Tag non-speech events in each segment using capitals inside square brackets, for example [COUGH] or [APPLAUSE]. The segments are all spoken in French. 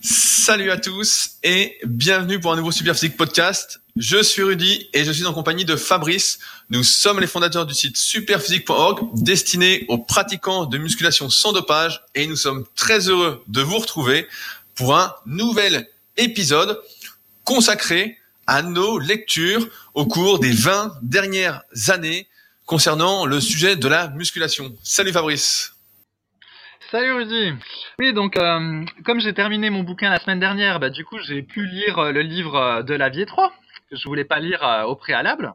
Salut à tous et bienvenue pour un nouveau Superphysique podcast. Je suis Rudy et je suis en compagnie de Fabrice. Nous sommes les fondateurs du site superphysique.org destiné aux pratiquants de musculation sans dopage et nous sommes très heureux de vous retrouver pour un nouvel épisode consacré à nos lectures au cours des 20 dernières années concernant le sujet de la musculation. Salut Fabrice. Salut Rudy. Oui, donc euh, comme j'ai terminé mon bouquin la semaine dernière, bah, du coup j'ai pu lire euh, le livre euh, de Lavier 3 que je voulais pas lire au préalable.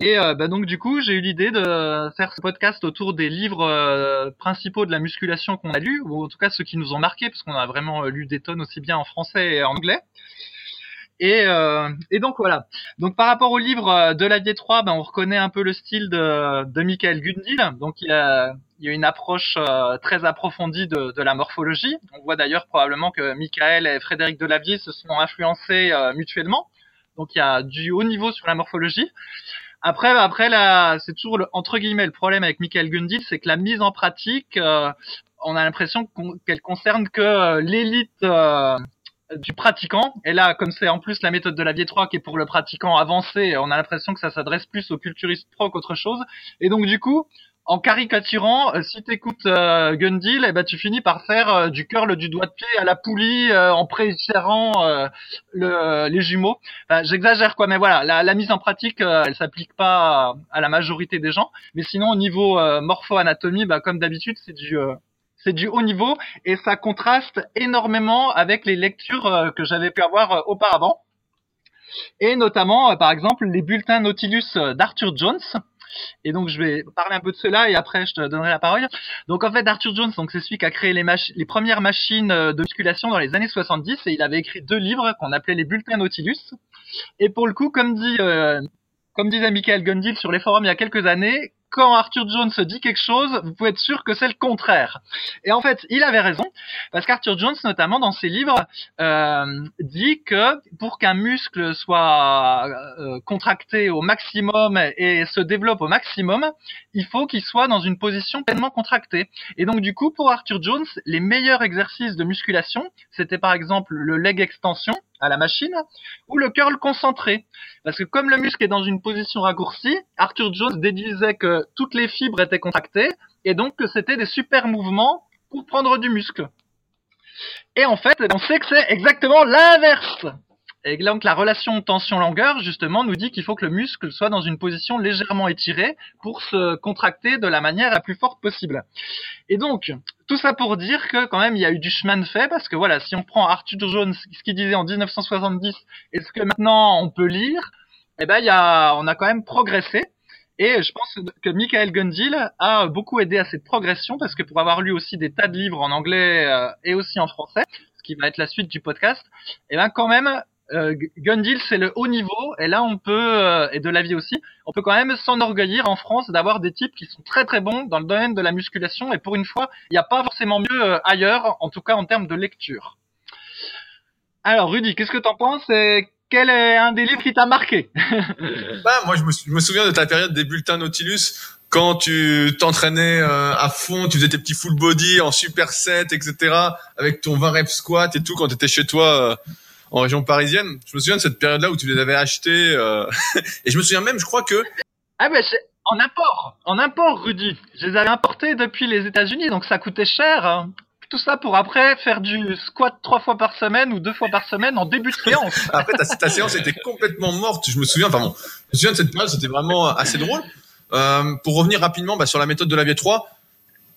Et bah, donc du coup j'ai eu l'idée de faire ce podcast autour des livres principaux de la musculation qu'on a lus, ou en tout cas ceux qui nous ont marqués, parce qu'on a vraiment lu des tonnes aussi bien en français et en anglais. Et, euh, et donc voilà. Donc par rapport au livre euh, de la V3, ben, on reconnaît un peu le style de, de Michael Gundil. Donc il y a, il y a une approche euh, très approfondie de, de, la morphologie. On voit d'ailleurs probablement que Michael et Frédéric Delavier se sont influencés euh, mutuellement. Donc il y a du haut niveau sur la morphologie. Après, après là, c'est toujours le, entre guillemets le problème avec Michael Gundil, c'est que la mise en pratique, on a l'impression qu'elle concerne que l'élite du pratiquant. Et là, comme c'est en plus la méthode de la V3 qui est pour le pratiquant avancé, on a l'impression que ça s'adresse plus aux culturistes pro qu'autre chose. Et donc du coup, en caricaturant, euh, si t'écoutes euh, Gundil, eh ben tu finis par faire euh, du curl du doigt de pied à la poulie en préférant le, les jumeaux. J'exagère quoi, mais voilà, la, la, mise en pratique, elle s'applique pas à, la majorité des gens. Mais sinon, au niveau morpho-anatomie, bah, comme d'habitude, c'est du c'est du haut niveau et ça contraste énormément avec les lectures euh, que j'avais pu avoir euh, auparavant. Et notamment, euh, par exemple, les bulletins Nautilus d'Arthur Jones. Et donc je vais parler un peu de cela et après je te donnerai la parole. Donc en fait Arthur Jones, c'est celui qui a créé les, premières machines de musculation dans les années 70 et il avait écrit deux livres qu'on appelait les bulletins Nautilus. Et pour le coup, comme comme disait Michael Gundil sur les forums il y a quelques années, quand Arthur Jones dit quelque chose, vous pouvez être sûr que c'est le contraire. Et en fait, il avait raison, parce qu'Arthur Jones, notamment dans ses livres, euh, dit que pour qu'un muscle soit euh, contracté au maximum et se développe au maximum, il faut qu'il soit dans une position pleinement contractée. Et donc du coup, pour Arthur Jones, les meilleurs exercices de musculation, c'était par exemple le leg extension, à la machine ou le curl concentré. Parce que comme le muscle est dans une position raccourcie, Arthur Jones déduisait que toutes les fibres étaient contractées et donc que c'était des super mouvements pour prendre du muscle. Et en fait, on sait que c'est exactement l'inverse. Et donc la relation tension-longueur, justement, nous dit qu'il faut que le muscle soit dans une position légèrement étirée pour se contracter de la manière la plus forte possible. Et donc, tout ça pour dire que quand même, il y a eu du chemin de fait, parce que voilà, si on prend Arthur Jones, ce qu'il disait en 1970, et ce que maintenant on peut lire, eh ben, on a quand même progressé. Et je pense que Michael Gundil a beaucoup aidé à cette progression parce que pour avoir lu aussi des tas de livres en anglais euh, et aussi en français, ce qui va être la suite du podcast, eh ben quand même euh, Gundil c'est le haut niveau et là on peut euh, et de la vie aussi on peut quand même s'enorgueillir en France d'avoir des types qui sont très très bons dans le domaine de la musculation et pour une fois il n'y a pas forcément mieux ailleurs en tout cas en termes de lecture. Alors Rudy qu'est-ce que t'en penses et quel est un des livres qui t'a marqué? [LAUGHS] Bah, moi je me, souviens de ta période des bulletins Nautilus quand tu t'entraînais à fond, tu faisais tes petits full body en super set, etc. avec ton 20 reps squat et tout quand tu étais chez toi en région parisienne. Je me souviens de cette période-là où tu les avais achetés. Euh, [LAUGHS] et je me souviens même, je crois que... Ah ben c'est en import, en import, Rudy. Je les avais importés depuis les États-Unis, donc ça coûtait cher. Hein. Tout ça pour après faire du squat trois fois par semaine ou deux fois par semaine en début de séance. [LAUGHS] après, ta, ta, séance était complètement morte. Je me souviens, enfin bon, je me souviens de cette période, c'était vraiment assez drôle. Euh, pour revenir rapidement bah, sur la méthode de la V3,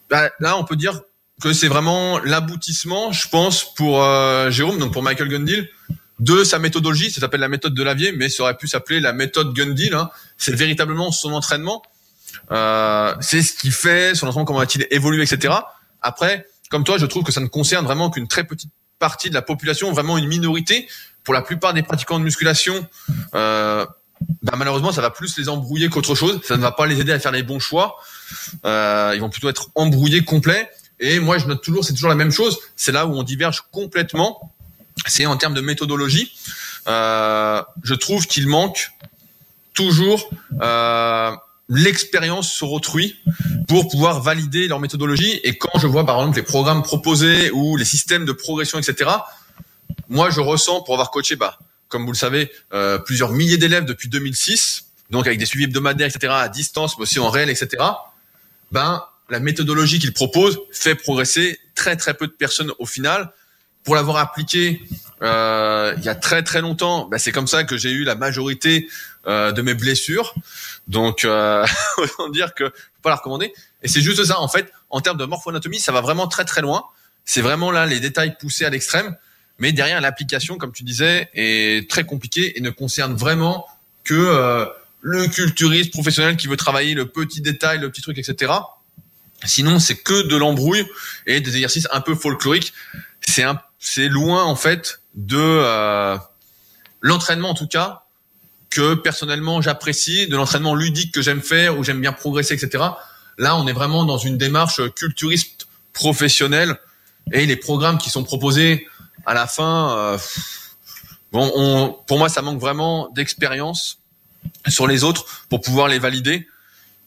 bah, là, on peut dire que c'est vraiment l'aboutissement, je pense, pour euh, Jérôme, donc pour Michael Gundil, de sa méthodologie. Ça s'appelle la méthode de Lavier, mais ça aurait pu s'appeler la méthode Gundil. Hein. C'est véritablement son entraînement. Euh, c'est ce qui fait son entraînement, comment va-t-il évoluer, etc. Après, comme toi, je trouve que ça ne concerne vraiment qu'une très petite partie de la population, vraiment une minorité. Pour la plupart des pratiquants de musculation, euh, bah, malheureusement, ça va plus les embrouiller qu'autre chose. Ça ne va pas les aider à faire les bons choix. Euh, ils vont plutôt être embrouillés complets. Et moi, je note toujours, c'est toujours la même chose. C'est là où on diverge complètement. C'est en termes de méthodologie. Euh, je trouve qu'il manque toujours euh, l'expérience sur autrui pour pouvoir valider leur méthodologie. Et quand je vois par exemple les programmes proposés ou les systèmes de progression, etc., moi je ressens pour avoir coaché, bah, comme vous le savez, euh, plusieurs milliers d'élèves depuis 2006, donc avec des suivis hebdomadaires, etc., à distance, mais aussi en réel, etc. Ben, la méthodologie qu'il propose fait progresser très très peu de personnes au final. Pour l'avoir appliqué euh, il y a très très longtemps, ben, c'est comme ça que j'ai eu la majorité euh, de mes blessures. Donc, euh, [LAUGHS] autant dire que faut pas la recommander. Et c'est juste ça, en fait, en termes de morphoanatomie, ça va vraiment très très loin. C'est vraiment là les détails poussés à l'extrême. Mais derrière, l'application, comme tu disais, est très compliquée et ne concerne vraiment que euh, le culturiste professionnel qui veut travailler le petit détail, le petit truc, etc. Sinon, c'est que de l'embrouille et des exercices un peu folkloriques. C'est c'est loin en fait de euh, l'entraînement en tout cas que personnellement j'apprécie, de l'entraînement ludique que j'aime faire, où j'aime bien progresser, etc. Là, on est vraiment dans une démarche culturiste professionnelle et les programmes qui sont proposés à la fin, euh, bon, on, pour moi, ça manque vraiment d'expérience sur les autres pour pouvoir les valider.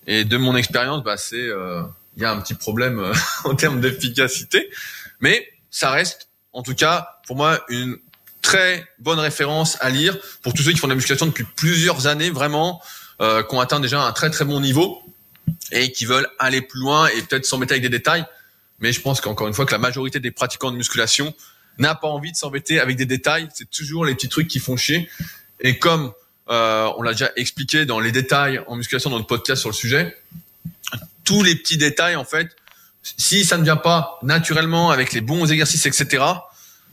Et de mon expérience, bah, c'est, euh, il y a un petit problème euh, [LAUGHS] en termes d'efficacité, mais ça reste, en tout cas, pour moi, une très bonne référence à lire pour tous ceux qui font de la musculation depuis plusieurs années, vraiment, euh, qui ont atteint déjà un très très bon niveau et qui veulent aller plus loin et peut-être s'embêter avec des détails. Mais je pense qu'encore une fois, que la majorité des pratiquants de musculation n'a pas envie de s'embêter avec des détails. C'est toujours les petits trucs qui font chier. Et comme euh, on l'a déjà expliqué dans les détails en musculation dans le podcast sur le sujet, tous les petits détails, en fait, si ça ne vient pas naturellement avec les bons exercices, etc.,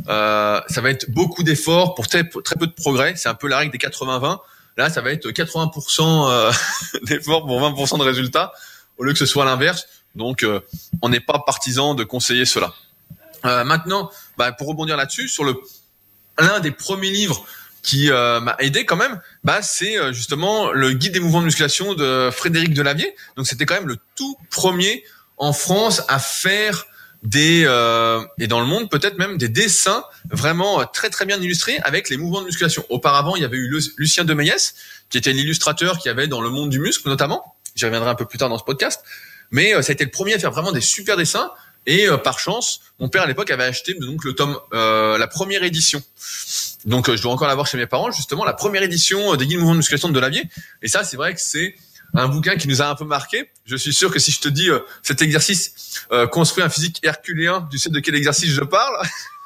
euh, ça va être beaucoup d'efforts pour très, très peu de progrès. C'est un peu la règle des 80-20. Là, ça va être 80% euh, [LAUGHS] d'efforts pour 20% de résultats, au lieu que ce soit l'inverse. Donc, euh, on n'est pas partisan de conseiller cela. Euh, maintenant, bah, pour rebondir là-dessus, sur le l'un des premiers livres qui euh, m'a aidé quand même, bah, c'est justement le guide des mouvements de musculation de Frédéric Delavier. Donc c'était quand même le tout premier en France à faire des euh, et dans le monde peut-être même des dessins vraiment très très bien illustrés avec les mouvements de musculation. Auparavant, il y avait eu Lucien de Meilles qui était l'illustrateur qui avait dans le monde du muscle notamment. J'y reviendrai un peu plus tard dans ce podcast. Mais ça a été le premier à faire vraiment des super dessins et euh, par chance, mon père à l'époque avait acheté donc le tome, euh, la première édition. Donc euh, je dois encore l'avoir chez mes parents, justement la première édition des guides mouvements de musculation de Delavier. Et ça, c'est vrai que c'est un bouquin qui nous a un peu marqué. Je suis sûr que si je te dis cet exercice construit un physique herculéen, tu sais de quel exercice je parle? [LAUGHS]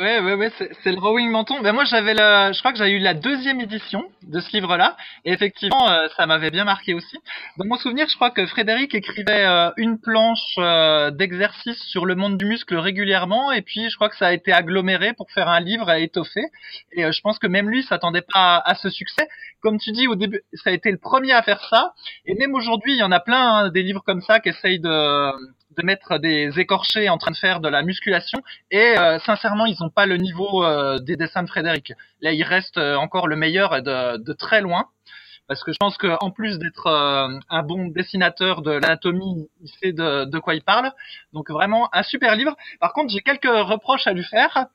Ouais, ouais, ouais, c'est le Rowing Menton. Ben moi, j'avais la, je crois que j'avais eu la deuxième édition de ce livre-là, et effectivement, euh, ça m'avait bien marqué aussi. Dans mon souvenir, je crois que Frédéric écrivait euh, une planche euh, d'exercice sur le monde du muscle régulièrement, et puis je crois que ça a été aggloméré pour faire un livre à étoffer. Et je pense que même lui s'attendait pas à, ce succès. Comme tu dis, au début, ça a été le premier à faire ça, et même aujourd'hui, il y en a plein hein, des livres comme ça qui essayent de de mettre des écorchés en train de faire de la musculation et euh, sincèrement ils n'ont pas le niveau euh, des dessins de Frédéric. Là il reste euh, encore le meilleur de, très loin parce que je pense qu'en plus d'être un bon dessinateur de l'anatomie, il sait de, quoi il parle. Donc vraiment un super livre. Par contre j'ai quelques reproches à lui faire.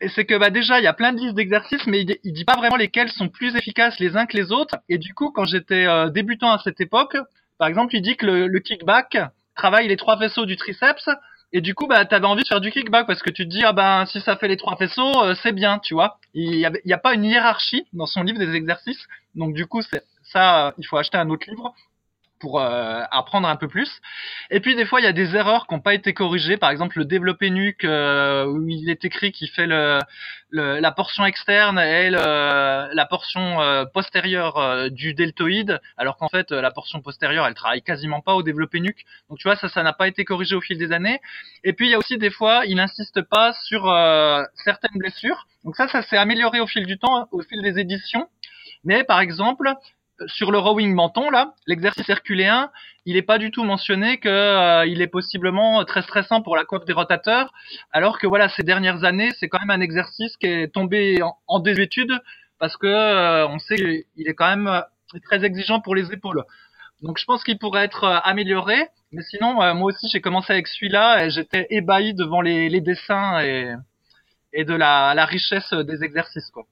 Et c'est que bah déjà il y a plein de listes d'exercices, mais il, il, dit pas vraiment lesquels sont plus efficaces les uns que les autres. Et du coup quand j'étais débutant à cette époque, par exemple il dit que le kickback travaille les trois faisceaux du triceps et du coup bah t'avais envie de faire du kickback parce que tu te dis ah ben si ça fait les trois faisceaux euh, c'est bien tu vois. Il y, a, pas une hiérarchie dans son livre des exercices. Donc du coup c'est ça il faut acheter un autre livre pour euh, apprendre un peu plus. Et puis des fois, il y a des erreurs qui n'ont pas été corrigées. Par exemple, le développé nuque euh, où il est écrit qu'il fait la portion externe et la portion euh, postérieure du deltoïde, alors qu'en fait, la portion postérieure, elle travaille quasiment pas au développé nuque. Donc tu vois, ça, ça n'a pas été corrigé au fil des années. Et puis il y a aussi des fois, il n'insiste pas sur certaines blessures. Donc ça, ça s'est amélioré au fil du temps, au fil des éditions. Mais par exemple, sur le rowing menton là, l'exercice herculéen, il n'est pas du tout mentionné que euh, il est possiblement très stressant pour la coiffe des rotateurs, alors que voilà ces dernières années, c'est quand même un exercice qui est tombé en, désuétude parce que euh, on sait qu'il est quand même euh, très exigeant pour les épaules. Donc je pense qu'il pourrait être amélioré, mais sinon moi aussi j'ai commencé avec celui-là et j'étais ébahi devant les, dessins et, et de la, la richesse des exercices quoi.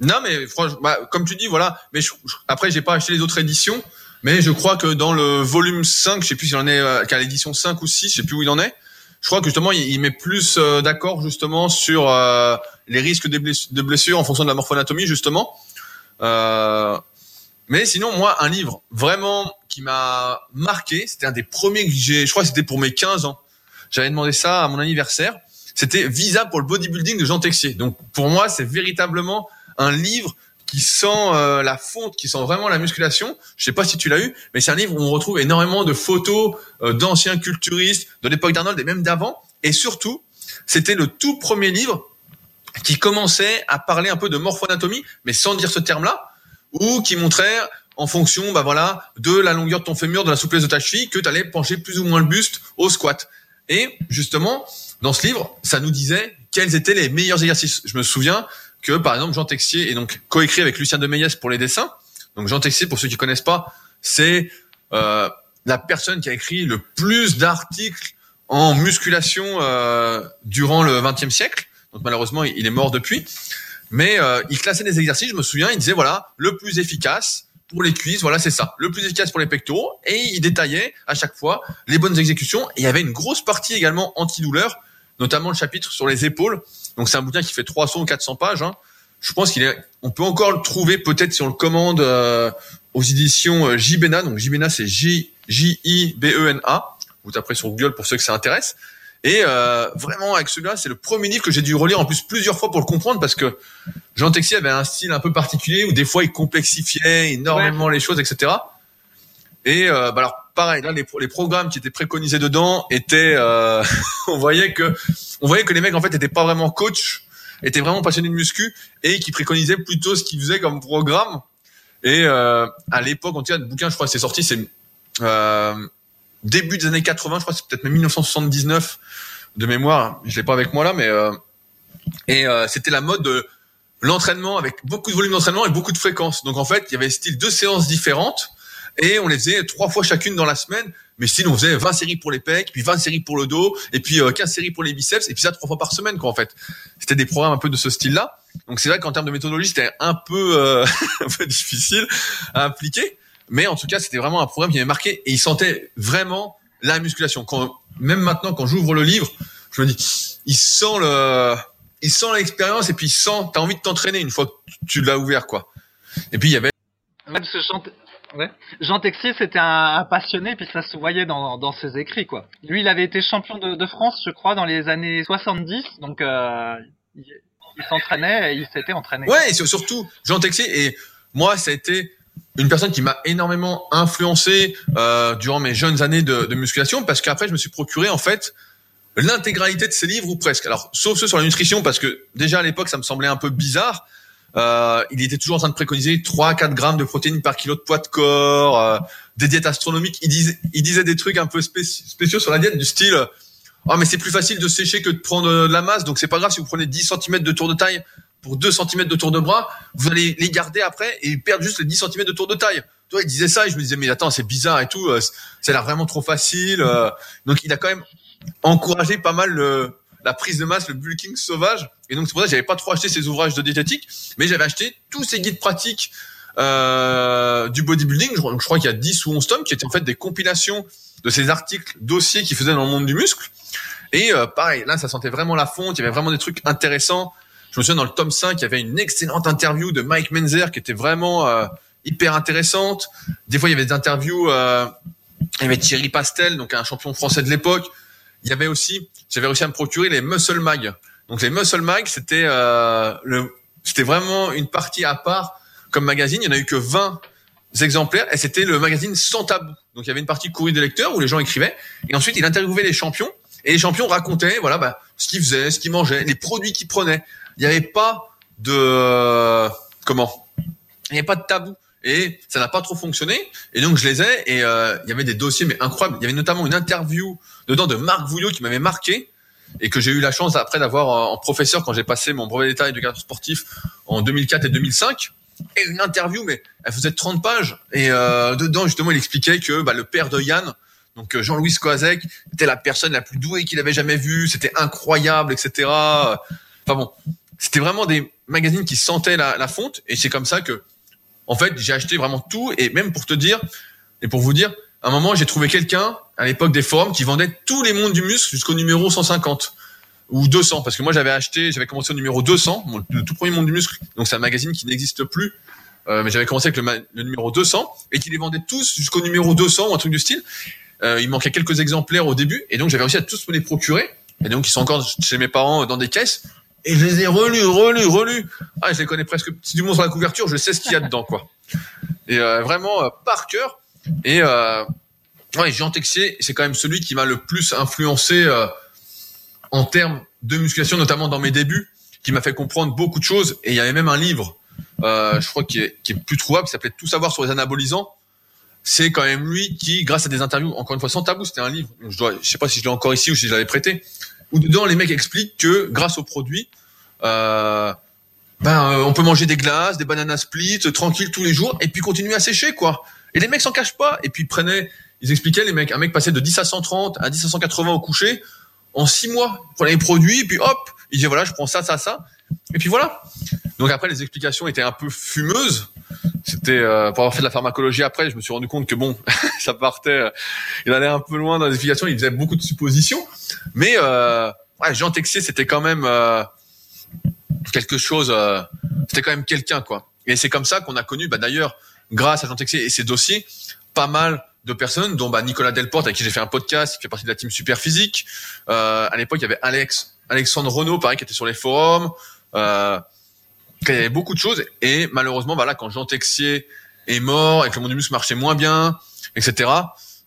Non, mais franchement, bah, comme tu dis, voilà. Mais je, je, après, j'ai pas acheté les autres éditions, mais je crois que dans le volume 5, je sais plus s'il en est euh, qu'à l'édition 5 ou 6, je sais plus où il en est. je crois que justement il, met plus d'accord justement sur les risques de blessures en fonction de la morphoanatomie justement. mais sinon moi un livre vraiment qui m'a marqué, c'était un des premiers que j'ai, je crois que c'était pour mes 15 ans. J'avais demandé ça à mon anniversaire. C'était Visa pour le bodybuilding de Jean Texier. Donc pour moi, c'est véritablement un livre qui sent euh, la fonte, qui sent vraiment la musculation. Je sais pas si tu l'as eu, mais c'est un livre où on retrouve énormément de photos euh, d'anciens culturistes de l'époque d'Arnold et même d'avant. Et surtout, c'était le tout premier livre qui commençait à parler un peu de morphoanatomie, mais sans dire ce terme-là, ou qui montrait en fonction, bah voilà, de la longueur de ton fémur, de la souplesse de ta cheville, que tu allais pencher plus ou moins le buste au squat. Et justement, dans ce livre, ça nous disait quels étaient les meilleurs exercices. Je me souviens que, par exemple, Jean Texier est donc coécrit avec Lucien de Meilles pour les dessins. Donc Jean Texier, pour ceux qui connaissent pas, c'est euh, la personne qui a écrit le plus d'articles en musculation euh, durant le XXe siècle. Donc malheureusement, il est mort depuis. Mais euh, il classait des exercices. Je me souviens, il disait voilà le plus efficace pour les cuisses, voilà, c'est ça. Le plus efficace pour les pectoraux. Et il détaillait à chaque fois les bonnes exécutions. Et il y avait une grosse partie également antidouleur, notamment le chapitre sur les épaules. Donc c'est un bouquin qui fait 300 ou 400 pages. Hein. Je pense qu'il est, on peut encore le trouver peut-être si on le commande euh, aux éditions euh, JBENA. Donc JBENA c'est J J I B E N A. Vous taperez sur Google pour ceux que ça intéresse. Et euh, vraiment, avec celui-là, c'est le premier livre que j'ai dû relire en plus plusieurs fois pour le comprendre parce que Jean Texier avait un style un peu particulier où des fois il complexifiait énormément les choses, etc. Et euh, bah alors pareil, là les, les, programmes qui étaient préconisés dedans étaient, euh, [LAUGHS] on voyait que, on voyait que les mecs en fait étaient pas vraiment coach, étaient vraiment passionnés de muscu et qui préconisaient plutôt ce qu'ils faisaient comme programme. Et euh, à l'époque, en tout cas, le bouquin, je crois, c'est sorti, c'est euh, début des années 80, je crois, c'est peut-être même 1979 de mémoire. Je l'ai pas avec moi là, mais euh, et euh, c'était la mode de l'entraînement avec beaucoup de volume d'entraînement et beaucoup de fréquences. Donc en fait, il y avait style deux séances différentes et on les faisait trois fois chacune dans la semaine. Mais sinon, on faisait 20 séries pour les pecs, puis 20 séries pour le dos, et puis 15 euh, séries pour les biceps, et puis ça trois fois par semaine, quoi, en fait. C'était des programmes un peu de ce style-là. Donc c'est vrai qu'en termes de méthodologie, c'était un peu, euh, [LAUGHS] un peu difficile à appliquer. Mais en tout cas, c'était vraiment un programme qui m'avait marqué, et il sentait vraiment la musculation. Quand, même maintenant, quand j'ouvre le livre, je me dis, il sent le, il sent l'expérience, et puis il sent, t'as envie de t'entraîner une fois que tu l'as ouvert, quoi. Et puis il y avait Jean Texier, c'était un, passionné, puis ça se voyait dans, dans ses écrits, quoi. Lui, il avait été champion de, de France, je crois, dans les années 70, donc euh, il, s'entraînait, il s'était entraîné. Ouais, surtout, Jean Texier, et moi, ça a été une personne qui m'a énormément influencé euh, durant mes jeunes années de, de musculation, parce qu'après, je me suis procuré, en fait, l'intégralité de ses livres, ou presque. Alors, sauf ceux sur la nutrition, parce que déjà à l'époque, ça me semblait un peu bizarre, euh, il était toujours en train de préconiser 3-4 grammes de protéines par kilo de poids de corps, euh, des diètes astronomiques. Il disait, il disait des trucs un peu spéciaux sur la diète du style oh mais c'est plus facile de sécher que de prendre de la masse, donc c'est pas grave si vous prenez 10 cm de tour de taille pour 2 cm de tour de bras, vous allez les garder après et perdre juste les 10 cm de tour de taille. Tu vois, il disait ça et je me disais mais attends c'est bizarre et tout, euh, ça a l'air vraiment trop facile. donc il a quand même encouragé pas mal le, la prise de masse, le bulking sauvage. Et donc c'est pour ça que j'avais pas trop acheté ces ouvrages de diététique, mais j'avais acheté tous ces guides pratiques euh, du bodybuilding. Je, crois qu'il y a 10 ou 11 tomes qui étaient en fait des compilations de ces articles, dossiers qui faisaient dans le monde du muscle. Et euh, pareil, là ça sentait vraiment la fonte, il y avait vraiment des trucs intéressants. Je me souviens dans le tome 5, il y avait une excellente interview de Mike Menzer qui était vraiment euh, hyper intéressante. Des fois il y avait des interviews, euh, il y avait Thierry Pastel, donc un champion français de l'époque, il y avait aussi, j'avais réussi à me procurer les Muscle Mag. Donc les Muscle Mag, c'était euh, le, c'était vraiment une partie à part comme magazine. Il y en a eu que 20 exemplaires et c'était le magazine sans tabou. Donc il y avait une partie courrier des lecteurs où les gens écrivaient et ensuite il interviewait les champions et les champions racontaient voilà bah, ce qu'ils faisaient, ce qu'ils mangeaient, les produits qu'ils prenaient. Il n'y avait pas de comment? Il n'y avait pas de tabou et ça n'a pas trop fonctionné. Et donc je les ai et euh, il y avait des dossiers mais incroyables. Il y avait notamment une interview dedans de Marc Vouillot qui m'avait marqué et que j'ai eu la chance après d'avoir en professeur quand j'ai passé mon brevet d'état d'éducateur sportif en 2004 et 2005. Et une interview, mais elle faisait 30 pages. Et euh, dedans, justement, il expliquait que bah, le père de Yann, donc euh, Jean-Louis Skoazek, était la personne la plus douée qu'il avait jamais vue. C'était incroyable, etc. Enfin bon, c'était vraiment des magazines qui sentaient la, la fonte. Et c'est comme ça que en fait, j'ai acheté vraiment tout et même pour te dire et pour vous dire, à un moment, j'ai trouvé quelqu'un à l'époque des forums qui vendaient tous les mondes du muscle jusqu'au numéro 150 ou 200 parce que moi j'avais acheté, j'avais commencé au numéro 200, le tout premier monde du muscle. Donc c'est un magazine qui n'existe plus. Euh, mais j'avais commencé avec le, le, numéro 200 et qui les vendait tous jusqu'au numéro 200 ou un truc du style. Euh, il manquait quelques exemplaires au début et donc j'avais réussi à tous me les procurer. Et donc ils sont encore chez mes parents dans des caisses et je les ai relus, relus, relus. Ah, je les connais presque. Si du monde sur la couverture, je sais ce qu'il y a dedans, quoi. Et euh, vraiment euh, par cœur. Et euh, ouais, Jean Texier, c'est quand même celui qui m'a le plus influencé euh, en termes de musculation, notamment dans mes débuts, qui m'a fait comprendre beaucoup de choses. Et il y avait même un livre, euh, je crois, qui est, qui est plus trouvable, qui s'appelait Tout savoir sur les anabolisants. C'est quand même lui qui, grâce à des interviews, encore une fois sans tabou, c'était un livre. Je dois, je sais pas si je l'ai encore ici ou si je l'avais prêté. Où dedans les mecs expliquent que grâce aux produits, euh, ben on peut manger des glaces, des bananas split, tranquille tous les jours, et puis continuer à sécher quoi. Et les mecs s'en cachent pas. Et puis ils prenaient, ils expliquaient les mecs, un mec passait de 10 à 130 à 10 à 180 au coucher en 6 mois. Il prenait les produits, et puis hop, il disait voilà, je prends ça, ça, ça, et puis voilà. Donc après les explications étaient un peu fumeuses. C'était euh, pour avoir fait de la pharmacologie après, je me suis rendu compte que bon, [LAUGHS] ça partait, euh, il allait un peu loin dans les explications, il faisait beaucoup de suppositions. Mais euh, ouais, Jean Texier, c'était quand même euh, quelque chose. Euh, c'était quand même quelqu'un quoi. Et c'est comme ça qu'on a connu, bah, d'ailleurs, grâce à Jean Texier et ses dossiers, pas mal de personnes, dont bah, Nicolas Delporte avec qui j'ai fait un podcast, qui fait partie de la team Super Physique. Euh, à l'époque, il y avait Alex, Alexandre Renault, pareil, qui était sur les forums. Euh, il y avait beaucoup de choses. Et malheureusement, bah là, quand Jean Texier est mort et que le monde du muscle marchait moins bien, etc.,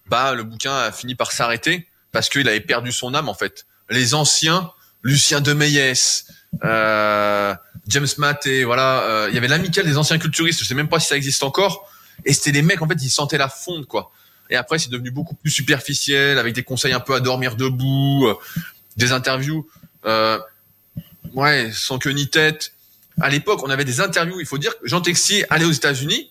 bah le bouquin a fini par s'arrêter parce qu'il avait perdu son âme en fait. Les anciens, Lucien de euh, James Maté, voilà, euh, il y avait l'amicale des anciens culturistes. Je sais même pas si ça existe encore. Et c'était les mecs en fait, ils sentaient la fonte quoi. Et après, c'est devenu beaucoup plus superficiel avec des conseils un peu à dormir debout, euh, des interviews, euh, ouais, sans queue ni tête à l'époque, on avait des interviews. Il faut dire que Jean Texier allait aux États-Unis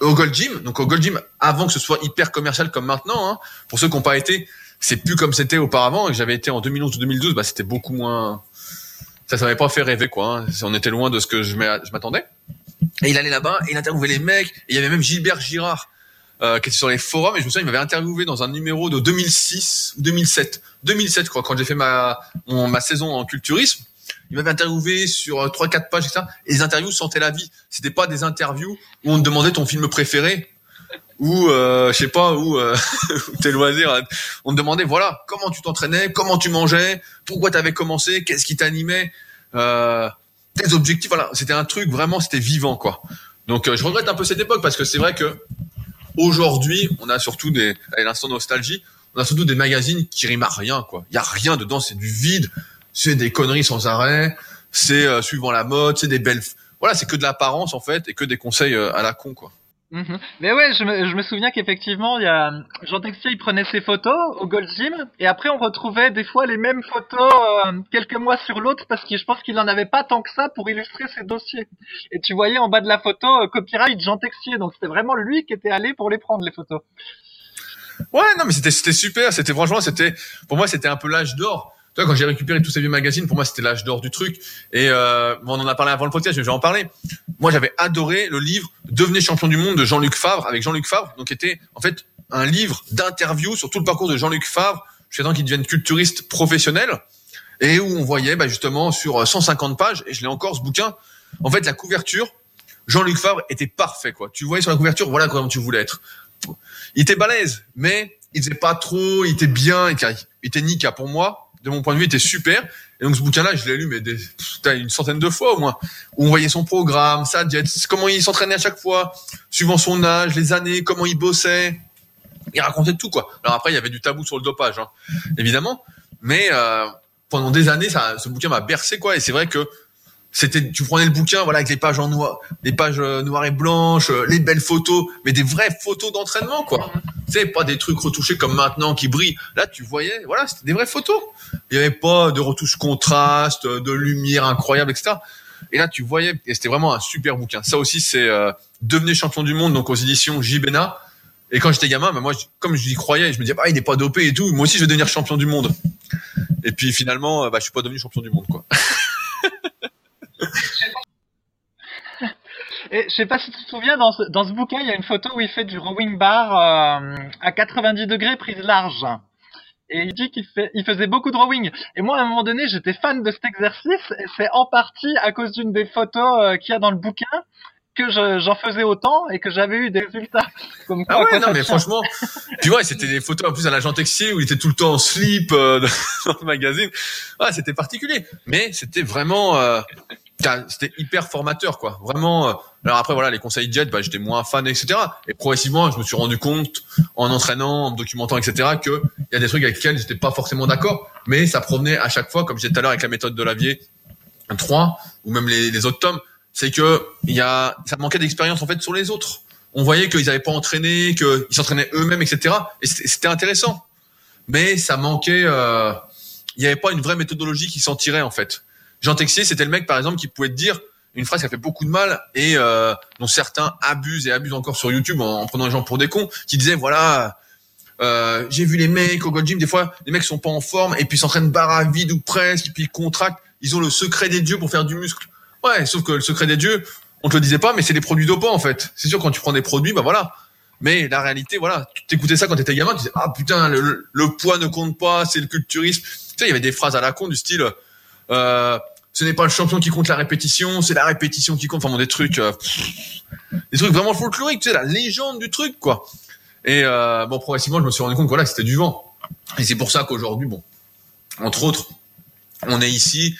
au Gold Gym, donc au Gold Gym avant que ce soit hyper commercial comme maintenant. Hein. Pour ceux qui n'ont pas été, c'est plus comme c'était auparavant. Et j'avais été en 2011 ou 2012, bah c'était beaucoup moins. Ça, ça m'avait pas fait rêver quoi. Hein. On était loin de ce que je m'attendais. Et il allait là-bas, il interviewait les mecs. Et il y avait même Gilbert Girard euh, qui était sur les forums. Et je me souviens, il m'avait interviewé dans un numéro de 2006 ou 2007, 2007 quoi, quand j'ai fait ma ma saison en culturisme il m'avait interviewé sur trois quatre pages etc. Et les interviews sentaient la vie. C'était pas des interviews où on te demandait ton film préféré ou euh, je sais pas où euh, [LAUGHS] tes loisirs. On te demandait voilà comment tu t'entraînais, comment tu mangeais, pourquoi tu avais commencé, qu'est-ce qui t'animait, euh, tes objectifs. Voilà, c'était un truc vraiment, c'était vivant quoi. Donc euh, je regrette un peu cette époque parce que c'est vrai que aujourd'hui on a surtout des, à l'instant nostalgie, on a surtout des magazines qui riment à rien quoi. Il y a rien dedans, c'est du vide c'est des conneries sans arrêt, c'est euh, suivant la mode, c'est des belles, voilà, c'est que de l'apparence en fait et que des conseils euh, à la con quoi. Mhm. Mais ouais, je me, je me souviens qu'effectivement, il y a Jean Texier, il prenait ses photos au Gold Gym, et après on retrouvait des fois les mêmes photos euh, quelques mois sur l'autre, parce que je pense qu'il en avait pas tant que ça pour illustrer ses dossiers. Et tu voyais en bas de la photo copyright Jean Texier, donc c'était vraiment lui qui était allé pour les prendre les photos. Ouais, non, mais c'était c'était super, c'était franchement, c'était pour moi c'était un peu l'âge d'or toi, quand j'ai récupéré tous ces vieux magazines, pour moi, c'était l'âge d'or du truc. Et euh, on en a parlé avant le podcast, je vais en parler. Moi, j'avais adoré le livre Devenez champion du monde de Jean-Luc Favre, avec Jean-Luc Favre, donc qui était en fait un livre d'interview sur tout le parcours de Jean-Luc Favre, jusqu'à temps qu'il devienne culturiste professionnel, et où on voyait bah, justement sur 150 pages, et je l'ai encore ce bouquin, en fait, la couverture, Jean-Luc Favre était parfait, quoi. Tu voyais sur la couverture, voilà comment tu voulais être. Il était balèze, mais il faisait pas trop, il était bien, il était, nika pour moi de mon point de vue, était super. Et donc ce bouquin-là, je l'ai lu mais des, une centaine de fois au moins. Où on voyait son programme, sa diète, comment il s'entraînait à chaque fois, suivant son âge, les années, comment il bossait. Il racontait tout quoi. Alors après, il y avait du tabou sur le dopage, hein, évidemment. Mais euh, pendant des années, ça, ce bouquin m'a bercé quoi. Et c'est vrai que c'était, tu prenais le bouquin, voilà, avec les pages en noir, les pages euh, noires et blanches, euh, les belles photos, mais des vraies photos d'entraînement, quoi. Sais, pas des trucs retouchés comme maintenant qui brillent. Là, tu voyais, voilà, c'était des vraies photos. Il y avait pas de retouches contraste, de lumière incroyable, etc. Et là, tu voyais, et c'était vraiment un super bouquin. Ça aussi, c'est euh, Devenez champion du monde, donc aux éditions Jibena. Et quand j'étais gamin, bah, moi, comme je y croyais, je me disais, ah, il n'est pas dopé et tout. Moi aussi, je vais devenir champion du monde. Et puis finalement, bah, je suis pas devenu champion du monde, quoi. [LAUGHS] Et je sais pas si tu te souviens, dans ce, dans ce bouquin, il y a une photo où il fait du rowing bar euh, à 90 degrés prise large. Et il dit qu'il fait, il faisait beaucoup de rowing. Et moi, à un moment donné, j'étais fan de cet exercice, et c'est en partie à cause d'une des photos euh, qu'il y a dans le bouquin que j'en faisais autant et que j'avais eu des résultats. Comme ah ouais, non, mais franchement, tu vois, c'était des photos en plus à l'agent Texier où il était tout le temps en slip euh, [LAUGHS] dans le magazine. Ouais, c'était particulier, mais c'était vraiment, euh, c'était hyper formateur, quoi. Vraiment. Euh, alors après, voilà, les conseils jet, bah, j'étais moins fan, etc. Et progressivement, je me suis rendu compte, en entraînant, en me documentant, etc., que il y a des trucs avec lesquels j'étais pas forcément d'accord, mais ça provenait à chaque fois, comme j'ai tout à l'heure avec la méthode de Lavier 3 ou même les, autres tomes c'est que il y a, ça manquait d'expérience en fait sur les autres. On voyait qu'ils n'avaient pas entraîné, qu'ils s'entraînaient eux-mêmes, etc. Et c'était intéressant, mais ça manquait. Euh, il n'y avait pas une vraie méthodologie qui s'en tirait en fait. Jean Texier, c'était le mec par exemple qui pouvait te dire une phrase qui a fait beaucoup de mal et euh, dont certains abusent et abusent encore sur YouTube en, prenant les gens pour des cons, qui disait voilà. Euh, j'ai vu les mecs au Gold Gym, des fois, les mecs sont pas en forme et puis s'entraînent barre à vide ou presque, et puis ils contractent. Ils ont le secret des dieux pour faire du muscle. Ouais, sauf que le secret des dieux, on te le disait pas, mais c'est des produits dopants en fait. C'est sûr quand tu prends des produits, bah voilà. Mais la réalité, voilà, t'écoutais ça quand t'étais gamin, tu disais ah putain le, poids ne compte pas, c'est le culturisme. Tu sais, il y avait des phrases à la con du style euh, ce n'est pas le champion qui compte la répétition, c'est la répétition qui compte. Enfin bon, des trucs, euh, des trucs vraiment folkloriques, tu sais, la légende du truc quoi. Et euh, bon, progressivement, je me suis rendu compte que voilà, c'était du vent. Et c'est pour ça qu'aujourd'hui, bon, entre autres, on est ici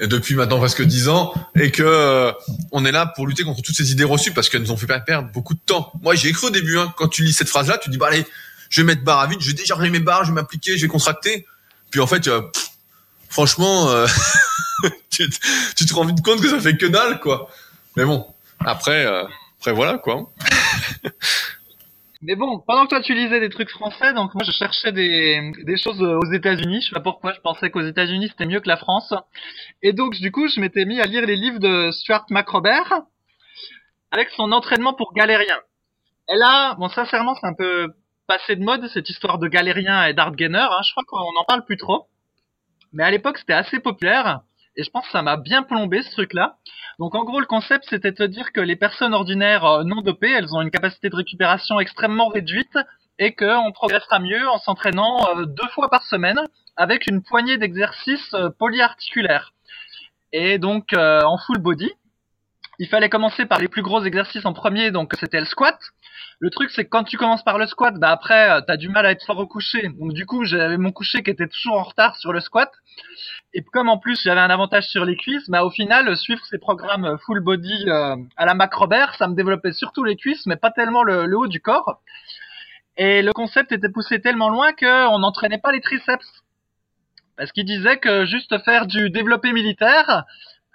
depuis maintenant presque dix ans et que euh, on est là pour lutter contre toutes ces idées reçues parce qu'elles nous ont fait perdre beaucoup de temps. Moi, j'ai cru au début hein, quand tu lis cette phrase-là, tu dis bah allez, je vais mettre barre à vide, je vais décharger mes barres, je vais m'appliquer, je vais contracter. Puis en fait, euh, franchement, euh, [LAUGHS] tu, te rends vite compte que ça fait que dalle quoi. Mais bon, après, après voilà quoi. Mais bon, pendant que toi tu lisais des trucs français, donc moi je cherchais des, choses aux États-Unis. Je sais pas pourquoi, je pensais qu'aux États-Unis c'était mieux que la France. Et donc du coup, je m'étais mis à lire les livres de Stuart McRobert avec son entraînement pour galérien. Et là, bon sincèrement, c'est un peu passé de mode cette histoire de galérien et d'art gainer. Hein. Je crois qu'on en parle plus trop. Mais à l'époque, c'était assez populaire. Et je pense que ça m'a bien plombé ce truc-là. Donc en gros, le concept, c'était de dire que les personnes ordinaires euh, non dopées, elles ont une capacité de récupération extrêmement réduite et qu'on progressera mieux en s'entraînant euh, deux fois par semaine avec une poignée d'exercices euh, polyarticulaires. Et donc en full body, il fallait commencer par les plus gros exercices en premier, donc c'était le squat. Le truc, c'est que quand tu commences par le squat, bah après, euh, t'as du mal à être fort au coucher. Donc du coup, j'avais mon coucher qui était toujours en retard sur le squat. Et comme en plus j'avais un avantage sur les cuisses, bah au final, suivre ces programmes full body euh, à la macrobert, ça me développait surtout les cuisses, mais pas tellement le, le haut du corps. Et le concept était poussé tellement loin qu'on n'entraînait pas les triceps. Parce qu'il disait que juste faire du développé militaire,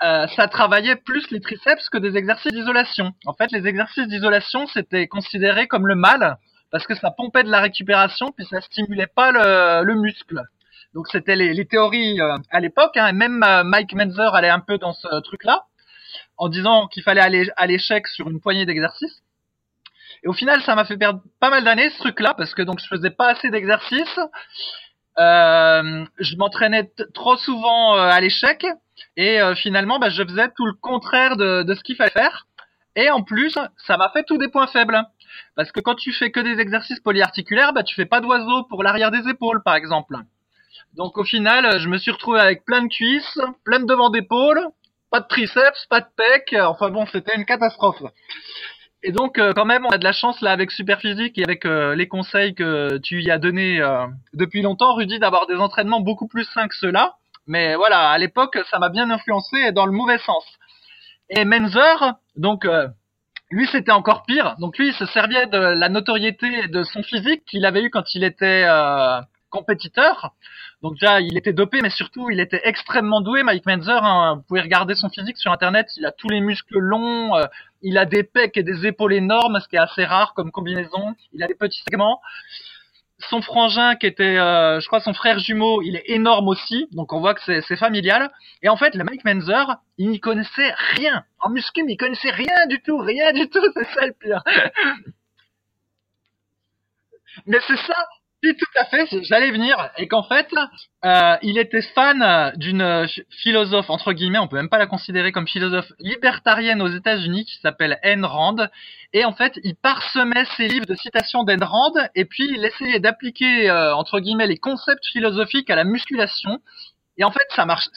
euh, ça travaillait plus les triceps que des exercices d'isolation. En fait, les exercices d'isolation, c'était considéré comme le mal parce que ça pompait de la récupération puis ça stimulait pas le, le muscle. Donc c'était les, les, théories euh, à l'époque, hein, et même euh, Mike Menzer allait un peu dans ce truc-là, en disant qu'il fallait aller à l'échec sur une poignée d'exercices. Et au final, ça m'a fait perdre pas mal d'années ce truc-là parce que donc je faisais pas assez d'exercices, je m'entraînais trop souvent à l'échec et euh, finalement, bah, je faisais tout le contraire de, de ce qu'il fallait faire. Et en plus, ça m'a fait tous des points faibles. Parce que quand tu fais que des exercices polyarticulaires, bah, tu fais pas d'oiseau pour l'arrière des épaules, par exemple. Donc au final, je me suis retrouvé avec plein de cuisses, plein de devant d'épaules, pas de triceps, pas de pec. Enfin bon, c'était une catastrophe. Et donc euh, quand même, on a de la chance là avec Superphysique et avec euh, les conseils que tu y as donnés depuis longtemps, Rudy, d'avoir des entraînements beaucoup plus sains que ceux-là. Mais voilà, à l'époque, ça m'a bien influencé dans le mauvais sens. Et Menzer, donc euh, lui c'était encore pire. Donc lui il se servait de la notoriété de son physique qu'il avait eu quand il était euh, compétiteur. Donc déjà il était dopé, mais surtout il était extrêmement doué. Mike Menzer, hein. vous pouvez regarder son physique sur internet, il a tous les muscles longs, euh, il a des pecs et des épaules énormes, ce qui est assez rare comme combinaison. Il a des petits segments son frangin qui était, euh, je crois, son frère jumeau, il est énorme aussi, donc on voit que c'est familial. Et en fait, le Mike Menzer, il n'y connaissait rien. En muscu, il connaissait rien du tout, rien du tout, [LAUGHS] c'est ça le pire. Mais c'est ça, Oui, tout à fait, j'allais venir, et qu'en fait, euh, il était fan d'une philosophe, entre guillemets, on peut même pas la considérer comme philosophe libertarienne aux États-Unis, qui s'appelle Ayn Rand, et en fait, il parsemait ses livres de citations d'Ayn Rand, et puis il essayait d'appliquer, euh, entre guillemets, les concepts philosophiques à la musculation, et en fait, ça marche,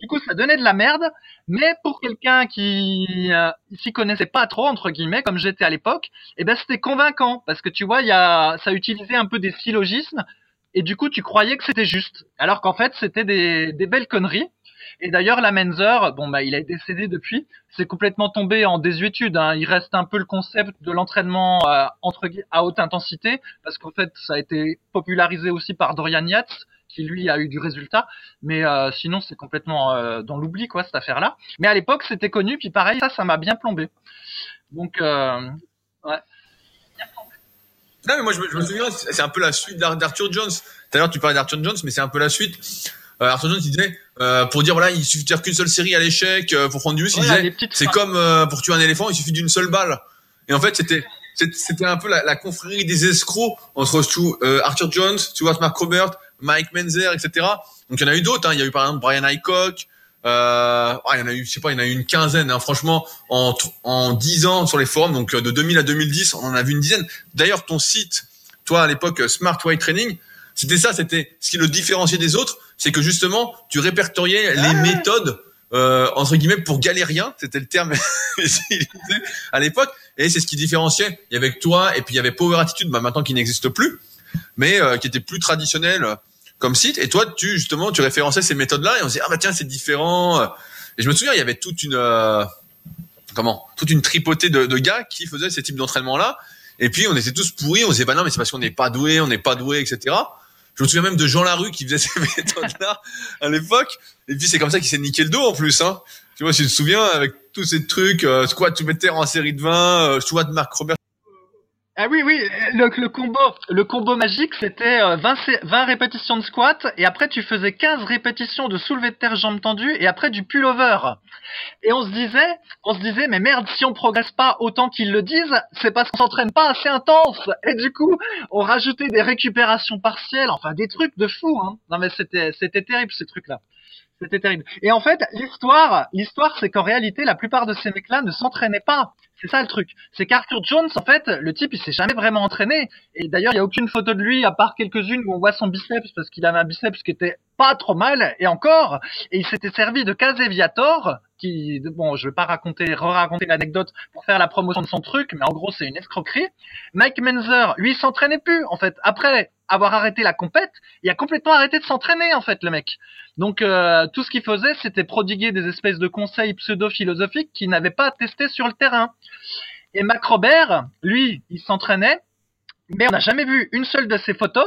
du coup, ça donnait de la merde, mais pour quelqu'un qui euh, s'y connaissait pas trop entre guillemets, comme j'étais à l'époque, eh ben c'était convaincant. Parce que tu vois, y a, ça utilisait un peu des syllogismes et du coup, tu croyais que c'était juste, alors qu'en fait, c'était des, des belles conneries. Et d'ailleurs, la Menzer, bon bah, il est décédé depuis, c'est complètement tombé en désuétude. Hein. Il reste un peu le concept de l'entraînement euh, entre à haute intensité, parce qu'en fait, ça a été popularisé aussi par Dorian Yates, qui lui a eu du résultat. Mais euh, sinon, c'est complètement euh, dans l'oubli, quoi, cette affaire-là. Mais à l'époque, c'était connu, puis pareil, ça, ça m'a bien plombé. Donc, euh, ouais. Non, mais moi, je me, je me souviens, c'est un peu la suite d'Arthur Jones. Tout à l'heure, tu parlais d'Arthur Jones, mais c'est un peu la suite. Euh, Arthur Jones, il disait, euh, pour dire, voilà, il suffit de faire qu'une seule série à l'échec pour prendre du muscle, il disait, c'est comme pour tuer un éléphant, il suffit d'une seule balle. Et en fait, c'était c'était un peu la, la, confrérie des escrocs entre Arthur Jones, Stuart Mark Robert, Mike Menzer, etc. Donc il y en a eu d'autres. Hein. Il y a eu par exemple Brian Highcock. Euh, il y en a eu, je sais pas, il y en a eu une quinzaine. Hein. Franchement, en en dix ans sur les forums, donc euh, de 2000 à 2010, on en a vu une dizaine. D'ailleurs, ton site, toi à l'époque euh, Smart Weight Training, c'était ça, c'était ce qui le différenciait des autres, c'est que justement, tu répertoriais les méthodes euh, entre guillemets pour galérien, c'était le terme [LAUGHS] à l'époque, et c'est ce qui différenciait. Il y avait toi et puis il y avait Power Attitude, bah, maintenant qui n'existe plus, mais euh, qui était plus traditionnel comme site. Et toi, tu justement, tu référençais ces méthodes-là et on se dit ah bah tiens c'est différent. Et je me souviens, il y avait toute une euh, comment, toute une tripotée de, de, gars qui faisaient ces types d'entraînement-là. Et puis on était tous pourris, on se disait bah non mais c'est parce qu'on n'est pas doué, on n'est pas doué, etc. Je me souviens même de Jean Larue qui faisait [LAUGHS] ces méthodes-là à l'époque. Et puis c'est comme ça qu'il s'est niqué le dos en plus. Hein. Tu vois, si tu te souviens avec tous ces trucs, euh, squat tout terre en série de 20, euh, squat Marc Robert ah oui, oui, le, le combo, le combo magique, c'était 20, euh, 20 répétitions de squat, et après tu faisais 15 répétitions de soulevé de terre jambes tendues, et après du pullover. Et on se disait, on se disait, mais merde, si on progresse pas autant qu'ils le disent, c'est parce qu'on s'entraîne pas assez intense. Et du coup, on rajoutait des récupérations partielles, enfin des trucs de fou, hein. Non mais c'était, c'était terrible ces trucs-là. C'était terrible. Et en fait, l'histoire, l'histoire, c'est qu'en réalité, la plupart de ces mecs-là ne s'entraînaient pas. C'est ça le truc. C'est qu'Arthur Jones, en fait, le type, il s'est jamais vraiment entraîné. Et d'ailleurs, il y a aucune photo de lui, à part quelques-unes où on voit son biceps, parce qu'il avait un biceps qui était pas trop mal, et encore. Et il s'était servi de Caseviator, qui, bon, je vais pas raconter, re-raconter l'anecdote pour faire la promotion de son truc, mais en gros, c'est une escroquerie. Mike Menzer, lui, s'entraînait plus, en fait. Après avoir arrêté la compète, il a complètement arrêté de s'entraîner, en fait, le mec. Donc, euh, tout ce qu'il faisait, c'était prodiguer des espèces de conseils pseudo-philosophiques qu'il n'avait pas testé sur le terrain. Et Mac Robert, lui, il s'entraînait, mais on n'a jamais vu une seule de ses photos.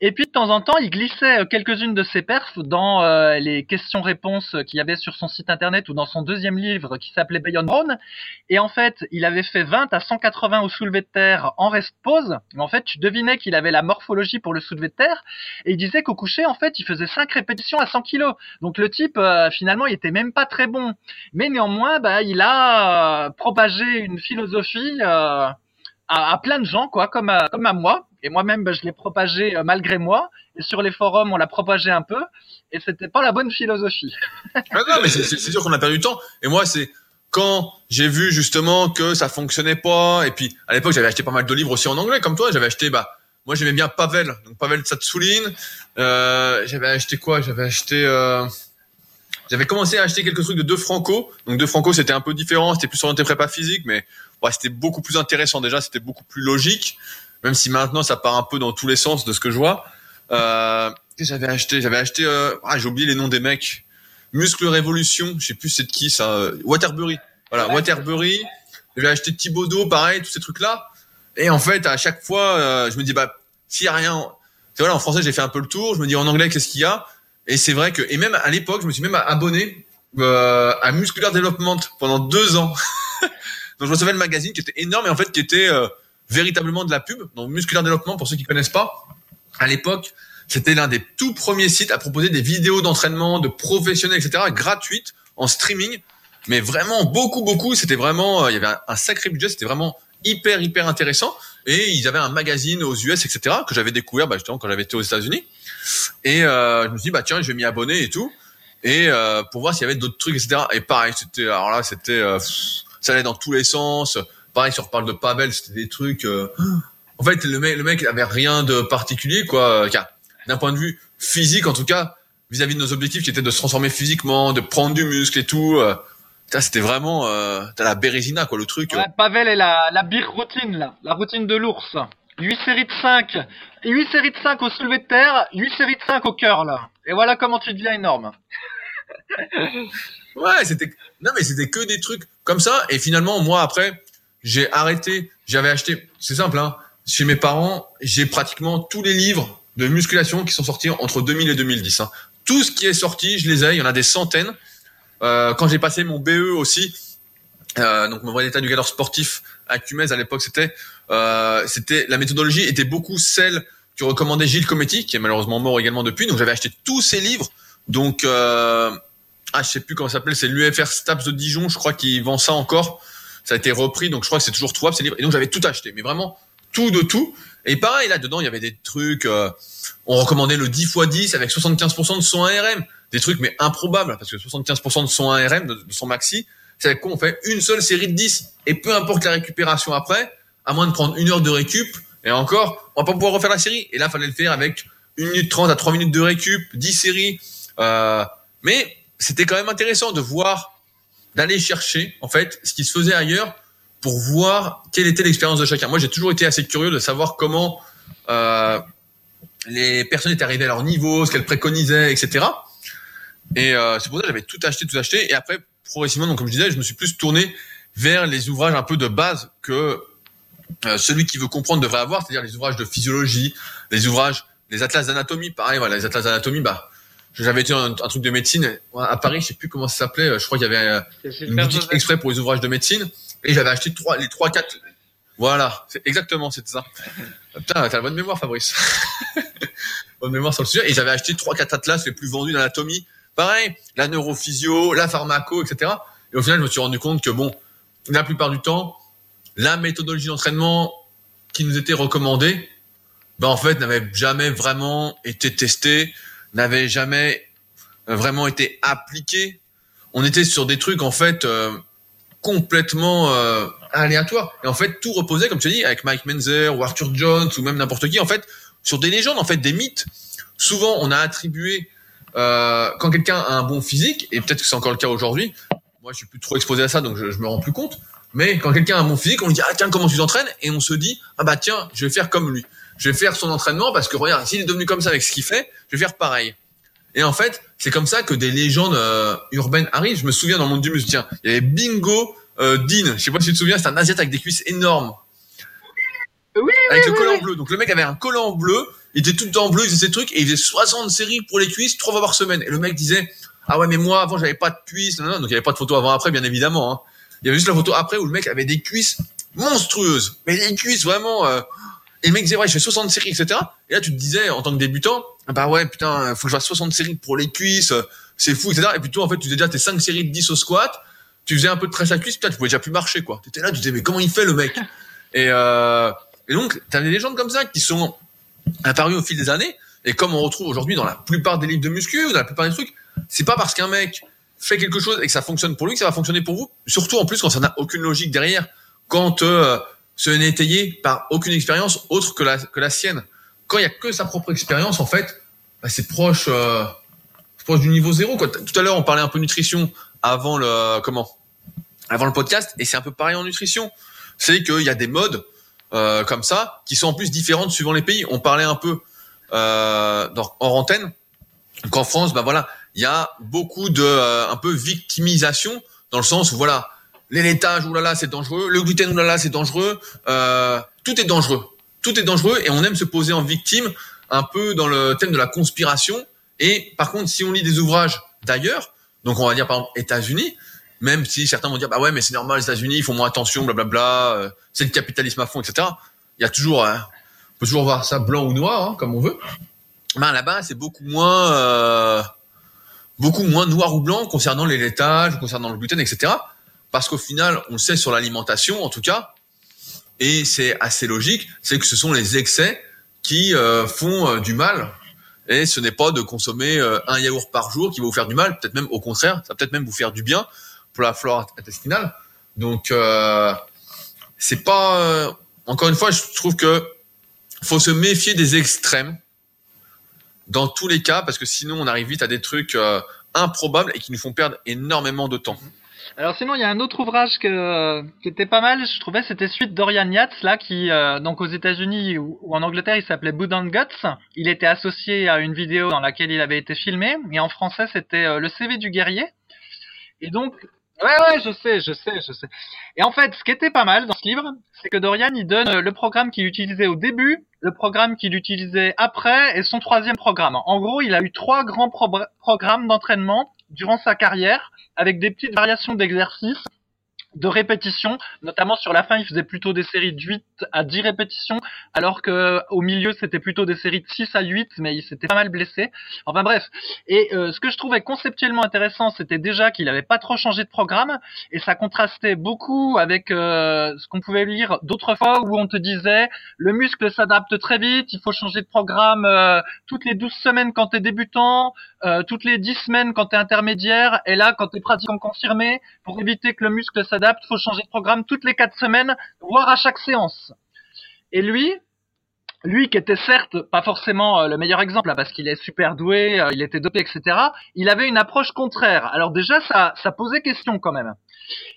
Et puis de temps en temps, il glissait euh, quelques-unes de ses perfs dans euh, les questions-réponses qu'il y avait sur son site internet ou dans son deuxième livre qui s'appelait Beyond Brown. Et en fait, il avait fait 20 à 180 au soulevé de terre en rest pause. En fait, tu devinais qu'il avait la morphologie pour le soulevé de terre. Et il disait qu'au coucher, en fait, il faisait 5 répétitions à 100 kilos. Donc le type, euh, finalement, il était même pas très bon. Mais néanmoins, bah, il a propagé une philosophie à, plein de gens, quoi, comme à, comme à moi. Et moi-même, ben, je l'ai propagé euh, malgré moi. Et sur les forums, on l'a propagé un peu. Et c'était pas la bonne philosophie. ah non, mais c'est sûr qu'on a perdu du temps. Et moi, c'est quand j'ai vu justement que ça fonctionnait pas. Et puis à l'époque, j'avais acheté pas mal de livres aussi en anglais, comme toi. J'avais acheté, bah, moi j'aimais bien Pavel, donc Pavel Tsatsoulin. Euh, j'avais acheté quoi? J'avais acheté. Euh... J'avais commencé à acheter quelques trucs de De Franco. Donc De Franco, c'était un peu différent, c'était plus orienté prépa physique, mais c'était beaucoup plus intéressant déjà, c'était beaucoup plus logique, même si maintenant ça part un peu dans tous les sens de ce que je vois. Euh, j'avais acheté, j'avais acheté, euh, ah, j'ai oublié les noms des mecs. Muscle Révolution, je sais plus c'est de qui ça. Euh, Waterbury, voilà, Waterbury. J'avais acheté Thibaudot, pareil, tous ces trucs-là. Et en fait, à chaque fois, euh, je me dis bah s'il y a rien, voilà, en français j'ai fait un peu le tour. Je me dis en anglais qu'est-ce qu'il y a? Et c'est vrai que et même à l'époque, je me suis même abonné euh, à Muscular Development pendant deux ans. [LAUGHS] Donc je recevais le magazine qui était énorme et en fait qui était euh, véritablement de la pub. Donc Musculaire Développement, pour ceux qui connaissent pas, à l'époque, c'était l'un des tout premiers sites à proposer des vidéos d'entraînement de professionnels, etc., gratuites en streaming. Mais vraiment beaucoup, beaucoup. C'était vraiment, euh, il y avait un, sacré budget. C'était vraiment hyper hyper intéressant. Et ils avaient un magazine aux US, etc. que j'avais découvert bah, justement quand j'avais été aux États-Unis. Et euh, je me suis dit bah tiens, je vais m'y abonner et tout, et euh, pour voir s'il y avait d'autres trucs, etc. Et pareil, c'était alors là, c'était euh, ça allait dans tous les sens. Pareil, si on reparle de Pavel, c'était des trucs. euh, en fait, le mec, le mec, il avait rien de particulier, quoi. D'un point de vue physique, en tout cas, vis-à-vis de nos objectifs, qui étaient de se transformer physiquement, de prendre du muscle et tout. Euh, c'était vraiment, euh, t'as la Bérésina, quoi, le truc. Ouais, Pavel est la, la bire routine, là. La routine de l'ours. 8 séries de 5. 8 séries de 5 au soulevé de terre, 8 séries de 5 au cœur, là. Et voilà comment tu deviens énorme. Ouais, c'était non mais c'était que des trucs comme ça et finalement moi après j'ai arrêté, j'avais acheté, c'est simple hein, chez mes parents, j'ai pratiquement tous les livres de musculation qui sont sortis entre 2000 et 2010 hein. Tout ce qui est sorti, je les ai, il y en a des centaines. Euh, quand j'ai passé mon BE aussi, euh, donc mon vrai état éducateur sportif à Cumez à l'époque, c'était euh, c'était la méthodologie était beaucoup celle que recommandait Gilles Cometti, qui est malheureusement mort également depuis. Donc j'avais acheté tous ces livres. Donc euh, ah je sais plus comment ça s'appelle, c'est l'UFR Staps de Dijon, je crois qu'il vend ça encore. Ça a été repris, donc je crois que c'est toujours trouvable ces livres. Et donc j'avais tout acheté, mais vraiment tout de tout. Et pareil là dedans il y avait des trucs. euh, on recommandait le 10 x 10 avec 75% de son ARM, des trucs mais improbables parce que 75% de son ARM, de, de son maxi, c'est avec quoi on fait une seule série de 10 et peu importe la récupération après, à moins de prendre une heure de récup et encore, on va pas pouvoir refaire la série. Et là fallait le faire avec 1 minute 30 à 3 minutes de récup, 10 séries. Euh, mais c'était quand même intéressant de voir, d'aller chercher en fait ce qui se faisait ailleurs pour voir quelle était l'expérience de chacun. Moi, j'ai toujours été assez curieux de savoir comment euh, les personnes étaient arrivées à leur niveau, ce qu'elles préconisaient, etc. Et euh, c'est pour ça que j'avais tout acheté, tout acheté. Et après, progressivement, donc comme je disais, je me suis plus tourné vers les ouvrages un peu de base que euh, celui qui veut comprendre devrait avoir, c'est-à-dire les ouvrages de physiologie, les ouvrages, les atlas d'anatomie. Pareil, voilà, les atlas d'anatomie, bah j'avais été un, un, truc de médecine à Paris, je sais plus comment ça s'appelait. Je crois qu'il y avait une boutique exprès pour les ouvrages de médecine, et j'avais acheté trois, les trois, quatre. Voilà, c'est exactement, c'est ça. Putain, t'as la bonne mémoire, Fabrice. [LAUGHS] bonne mémoire sur le sujet. Et j'avais acheté trois, quatre atlas les plus vendus d'anatomie. Pareil, la neurophysio, la pharmaco, etc. Et au final, je me suis rendu compte que bon, la plupart du temps, la méthodologie d'entraînement qui nous était recommandée, ben en fait, n'avait jamais vraiment été testée n'avait jamais vraiment été appliqué. On était sur des trucs en fait euh, complètement euh, aléatoires. Et en fait, tout reposait, comme tu dit, avec Mike Menzer ou Arthur Jones ou même n'importe qui, en fait, sur des légendes, en fait, des mythes. Souvent, on a attribué euh, quand quelqu'un a un bon physique, et peut-être que c'est encore le cas aujourd'hui. Moi, je suis plus trop exposé à ça, donc je, je me rends plus compte. Mais quand quelqu'un a un bon physique, on lui dit ah tiens comment tu t'entraînes? Et on se dit ah bah tiens je vais faire comme lui je vais faire son entraînement parce que regarde, s'il est devenu comme ça avec ce qu'il fait, je vais faire pareil. Et en fait, c'est comme ça que des légendes euh, urbaines arrivent. Je me souviens dans le monde du muscle, tiens, il y avait Bingo euh, Dean, je sais pas si tu te souviens, c'est un asiate avec des cuisses énormes. Oui, avec oui, le collant oui. bleu. Donc le mec avait un collant bleu, il était tout le temps bleu, il faisait ses trucs et il faisait 60 séries pour les cuisses, trois fois par semaine. Et le mec disait "Ah ouais, mais moi avant j'avais pas de cuisses." Non, non, donc il y avait pas de photo avant après bien évidemment hein. Il y avait juste la photo après où le mec avait des cuisses monstrueuses, mais des cuisses vraiment euh, et le mec disait, ouais, je fais 60 séries, etc. Et là, tu te disais, en tant que débutant, ah bah ouais, putain, faut que je fasse 60 séries pour les cuisses, c'est fou, etc. Et puis toi, en fait, tu faisais déjà tes 5 séries de 10 au squat, tu faisais un peu de presse à cuisse, putain, tu pouvais déjà plus marcher, quoi. T'étais là, tu disais, mais comment il fait, le mec? [LAUGHS] Et, euh, et donc, t'as des légendes comme ça qui sont apparues au fil des années, et comme on retrouve aujourd'hui dans la plupart des livres de muscu, dans la plupart des trucs, c'est pas parce qu'un mec fait quelque chose et que ça fonctionne pour lui que ça va fonctionner pour vous. Surtout, en plus, quand ça n'a aucune logique derrière. Quand, euh, ce n'est étayé par aucune expérience autre que la, que la sienne. Quand il y a que sa propre expérience, en fait, bah, c'est proche, euh, proche du niveau zéro. Quoi. Tout à l'heure, on parlait un peu nutrition avant le comment, avant le podcast, et c'est un peu pareil en nutrition. C'est qu'il y a des modes euh, comme ça qui sont en plus différentes suivant les pays. On parlait un peu euh, en antenne qu'en France, bah voilà, il y a beaucoup de euh, un peu victimisation dans le sens où voilà les laitages, oulala, c'est dangereux. Le gluten, oulala, c'est dangereux. Euh, tout est dangereux. Tout est dangereux et on aime se poser en victime un peu dans le thème de la conspiration. Et par contre, si on lit des ouvrages d'ailleurs, donc on va dire par exemple États-Unis, même si certains vont dire bah ouais mais c'est normal les États-Unis, ils font moins attention, blablabla, euh, c'est le capitalisme à fond, etc. Il y a toujours, hein, on peut toujours voir ça blanc ou noir hein, comme on veut. Ben là-bas c'est beaucoup moins, euh, beaucoup moins noir ou blanc concernant les laitages, concernant le gluten, etc parce qu'au final, on le sait sur l'alimentation, en tout cas, et c'est assez logique, c'est que ce sont les excès qui euh, font euh, du mal. Et ce n'est pas de consommer euh, un yaourt par jour qui va vous faire du mal, peut-être même au contraire, ça peut-être même vous faire du bien pour la flore intestinale. Donc c'est pas encore une fois, je trouve que faut se méfier des extrêmes dans tous les cas parce que sinon on arrive vite à des trucs improbables et qui nous font perdre énormément de temps. Alors sinon, il y a un autre ouvrage qui était pas mal, je trouvais, c'était Suite Dorian Yates, là, qui, euh, donc aux États-Unis ou, en Angleterre, il s'appelait Blood and Guts. Il était associé à une vidéo dans laquelle il avait été filmé, et en français, c'était euh, Le CV du guerrier. Et donc, ouais, ouais, je sais, je sais, je sais. Et en fait, ce qui était pas mal dans ce livre, c'est que Dorian, il donne euh, le programme qu'il utilisait au début, le programme qu'il utilisait après, et son troisième programme. En gros, il a eu trois grands programmes d'entraînement durant sa carrière avec des petites variations d'exercices de répétitions, notamment sur la fin, il faisait plutôt des séries de 8 à 10 répétitions, alors que au milieu, c'était plutôt des séries de 6 à 8, mais il s'était pas mal blessé. Enfin bref. Et euh, ce que je trouvais conceptuellement intéressant, c'était déjà qu'il avait pas trop changé de programme, et ça contrastait beaucoup avec euh, ce qu'on pouvait lire d'autres fois où on te disait le muscle s'adapte très vite, il faut changer de programme euh, toutes les 12 semaines quand tu es débutant, toutes les 10 semaines quand tu es intermédiaire, et là quand tu es pratiquant confirmé, pour éviter que le muscle s'adapte il faut changer de programme toutes les quatre semaines, voire à chaque séance. Et lui, lui qui était certes pas forcément euh, le meilleur exemple parce qu'il est super doué, euh, il était dopé, etc. Il avait une approche contraire. Alors déjà ça, ça posait question quand même.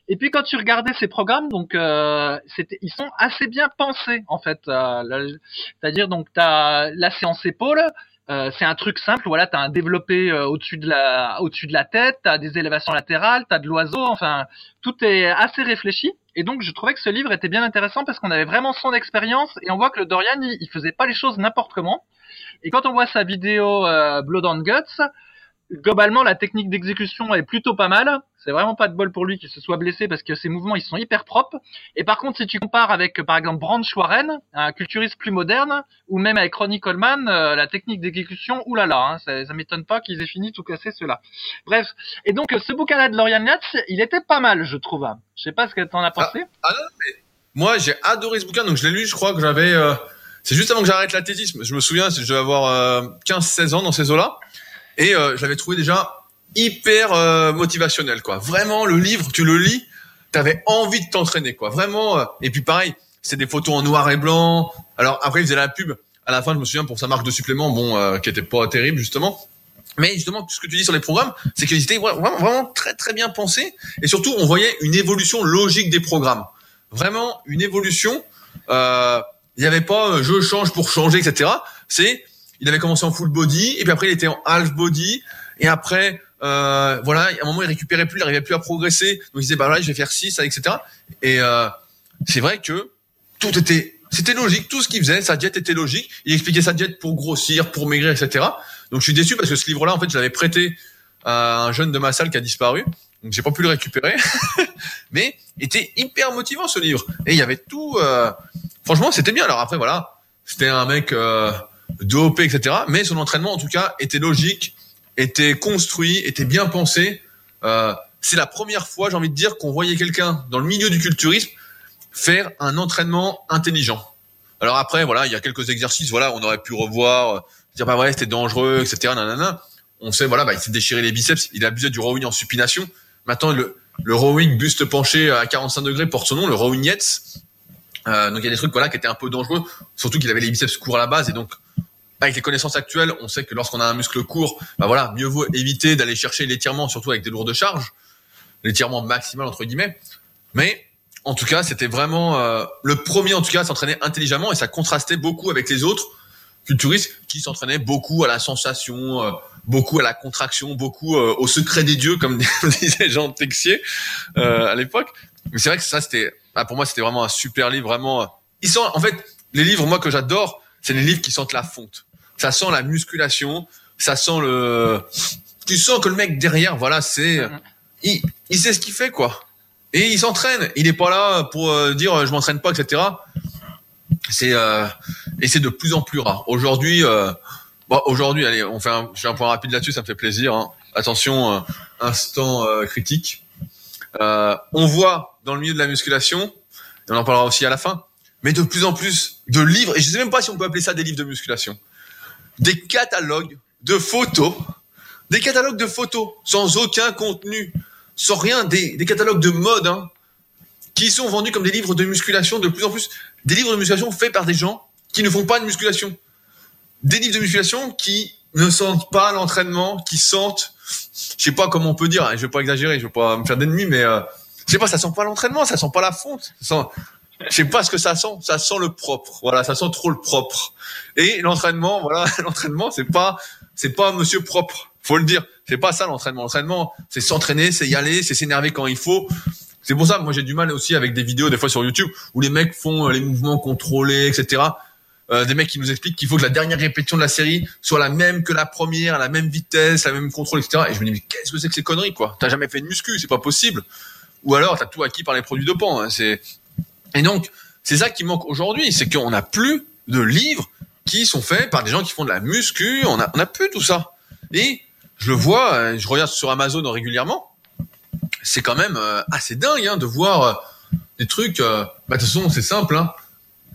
Et puis quand tu regardais ces programmes, donc euh, ils sont assez bien pensés en fait. C'est-à-dire donc t'as la séance épaule, euh, c'est un truc simple, voilà, t'as un développé euh, au-dessus de la au-dessus de la tête, t'as des élévations latérales, t'as de l'oiseau, enfin tout est assez réfléchi. Et donc je trouvais que ce livre était bien intéressant parce qu'on avait vraiment son expérience et on voit que le Dorian il, il faisait pas les choses n'importe comment. Et quand on voit sa vidéo euh, Blood and Guts, globalement, la technique d'exécution est plutôt pas mal. C'est vraiment pas de bol pour lui qu'il se soit blessé parce que ses mouvements ils sont hyper propres. Et par contre, si tu compares avec par exemple Branch Warren, un culturiste plus moderne, ou même avec Ronnie Coleman, euh, la technique d'exécution, oulala, hein, ça, m'étonne pas qu'ils aient fini tout casser cela. Bref, et donc ce bouquin-là de Lorian Yates, il était pas mal, je trouve. Je sais pas ce que t'en as pensé. Ah, ah, non, mais moi j'ai adoré ce bouquin, donc je l'ai lu, je crois que j'avais. Euh, c'est juste avant que j'arrête l'athlétisme. Je me souviens, je devais avoir euh, 15-16 ans dans ces eaux-là. Et euh, je l'avais trouvé déjà hyper euh, motivationnel, quoi. Vraiment, le livre, tu le lis, t'avais envie de t'entraîner, quoi. Vraiment. Euh, et puis pareil, c'est des photos en noir et blanc. Alors après, il faisait la pub. À la fin, je me souviens pour sa marque de supplément, bon, euh, qui était pas terrible justement. Mais justement, ce que tu dis sur les programmes, c'est qu'ils étaient vraiment, vraiment très très bien pensés. Et surtout, on voyait une évolution logique des programmes. Vraiment une évolution. Euh, il n'y avait pas je change pour changer, etc. C'est il avait commencé en full body et puis après il était en half body et après euh, voilà à un moment il récupérait plus il n'arrivait plus à progresser. Donc il disait bah là je vais faire 6 etc et euh, c'est vrai que tout était c'était logique. Tout ce qu'il faisait sa diète était logique. Il expliquait sa diète pour grossir pour maigrir etc donc je suis déçu parce que ce livre là en fait je l'avais prêté à un jeune de ma salle qui a disparu. Donc j'ai pas pu le récupérer. [LAUGHS] Mais était hyper motivant ce livre. Et il y avait tout euh, franchement c'était bien. Alors après voilà. C'était un mec dopé, etc. Mais son entraînement, en tout cas, était logique, était construit, était bien pensé. Euh, c'est la première fois, j'ai envie de dire, qu'on voyait quelqu'un dans le milieu du culturisme faire un entraînement intelligent. Alors après, voilà, il y a quelques exercices, voilà, on aurait pu revoir, euh, dire bah ouais, c'était dangereux, etc. Nanana. On sait, voilà, bah, il s'est déchiré les biceps, il a abusé du rowing en supination. Maintenant, le, le rowing buste penché à 45 degrés porte son nom, le rowing Yates. Euh, donc il y a des trucs voilà qui étaient un peu dangereux, surtout qu'il avait les biceps courts à la base et donc avec les connaissances actuelles, on sait que lorsqu'on a un muscle court, bah voilà, mieux vaut éviter d'aller chercher l'étirement, surtout avec des lourdes charges, l'étirement maximal entre guillemets. Mais en tout cas, c'était vraiment euh, le premier en tout cas à s'entraîner intelligemment et ça contrastait beaucoup avec les autres culturistes qui s'entraînaient beaucoup à la sensation, euh, beaucoup à la contraction, beaucoup euh, au secret des dieux, comme [LAUGHS] disait Jean Texier à l'époque. Mais c'est vrai que ça, c'était, bah, pour moi, c'était vraiment un super livre, vraiment. Ils sont, en fait, les livres, moi, que j'adore, c'est les livres qui sentent la fonte. Ça sent la musculation, ça sent le. Tu sens que le mec derrière, voilà, c'est, il, il sait ce qu'il fait quoi. Et il s'entraîne. Il n'est pas là pour euh, dire je m'entraîne pas, etc. C'est euh, et c'est de plus en plus rare. Aujourd'hui, euh, bon, aujourd'hui, allez, on fait un, je fais un point rapide là-dessus, ça me fait plaisir. Hein. Attention, euh, instant euh, critique. on voit dans le milieu de la musculation, et on en parlera aussi à la fin, mais de plus en plus de livres, et je sais même pas si on peut appeler ça des livres de musculation, des catalogues de photos, des catalogues de photos sans aucun contenu, sans rien, des, catalogues de mode, hein, qui sont vendus comme des livres de musculation de plus en plus, des livres de musculation faits par des gens qui ne font pas de musculation, des livres de musculation qui ne sentent pas l'entraînement, qui sentent, je sais pas comment on peut dire, hein, je vais pas exagérer, je vais pas me faire d'ennemis, mais euh, je sais pas, ça sent pas l'entraînement, ça sent pas la fonte, ça sent, je sais pas ce que ça sent, ça sent le propre, voilà, ça sent trop le propre. Et l'entraînement, voilà, [LAUGHS] l'entraînement, c'est pas, c'est pas Monsieur propre, faut le dire, c'est pas ça l'entraînement. L'entraînement, c'est s'entraîner, c'est y aller, c'est s'énerver quand il faut. C'est pour ça, moi j'ai du mal aussi avec des vidéos des fois sur YouTube où les mecs font euh, les mouvements contrôlés, etc. Euh, des mecs qui nous expliquent qu'il faut que la dernière répétition de la série soit la même que la première, la même vitesse, la même contrôle, etc. Et je me dis mais qu'est-ce que c'est que ces conneries quoi? T'as jamais fait de muscu, c'est pas possible. Ou alors t'as tout acquis par les produits dopants. Hein, c'est et donc c'est ça qui manque aujourd'hui, c'est qu'on n'a plus de livres qui sont faits par des gens qui font de la muscu. On a on a plus tout ça. Et je le vois, euh, je regarde sur Amazon régulièrement. C'est quand même euh, assez dingue hein, de voir des trucs. bah de toute façon c'est simple. Hein,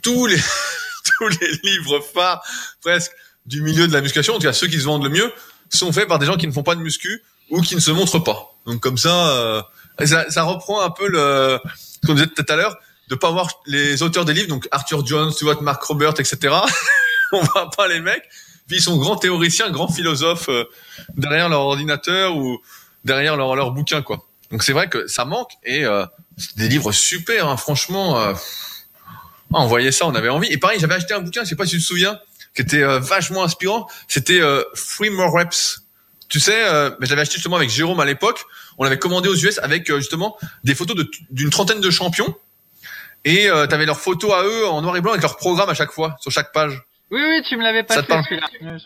tous les [LAUGHS] tous les livres phares presque du milieu de la musculation, en tout cas ceux qui se vendent le mieux, sont faits par des gens qui ne font pas de muscu ou qui ne se montrent pas. Donc comme ça, euh, ça, ça, reprend un peu le ce qu'on disait tout à l'heure, de pas voir les auteurs des livres, donc Arthur Jones, Stuart Mark Robert, etc. [LAUGHS] On voit pas les mecs. Puis ils sont grands théoriciens, grands philosophes euh, derrière leur ordinateur ou derrière leur, leur bouquin, quoi. Donc c'est vrai que ça manque et euh, des livres super, hein, franchement. Euh, ah, on voyait ça, on avait envie. Et pareil, j'avais acheté un bouquin, je sais pas si tu te souviens, qui était euh, vachement inspirant. C'était euh, Three More Reps. Tu sais, euh, je l'avais acheté justement avec Jérôme à l'époque. On l'avait commandé aux US avec euh, justement des photos d'une trentaine de champions. Et euh, tu avais leurs photos à eux en noir et blanc avec leur programme à chaque fois, sur chaque page. Oui, oui, tu me l'avais pas Ça fait celui-là.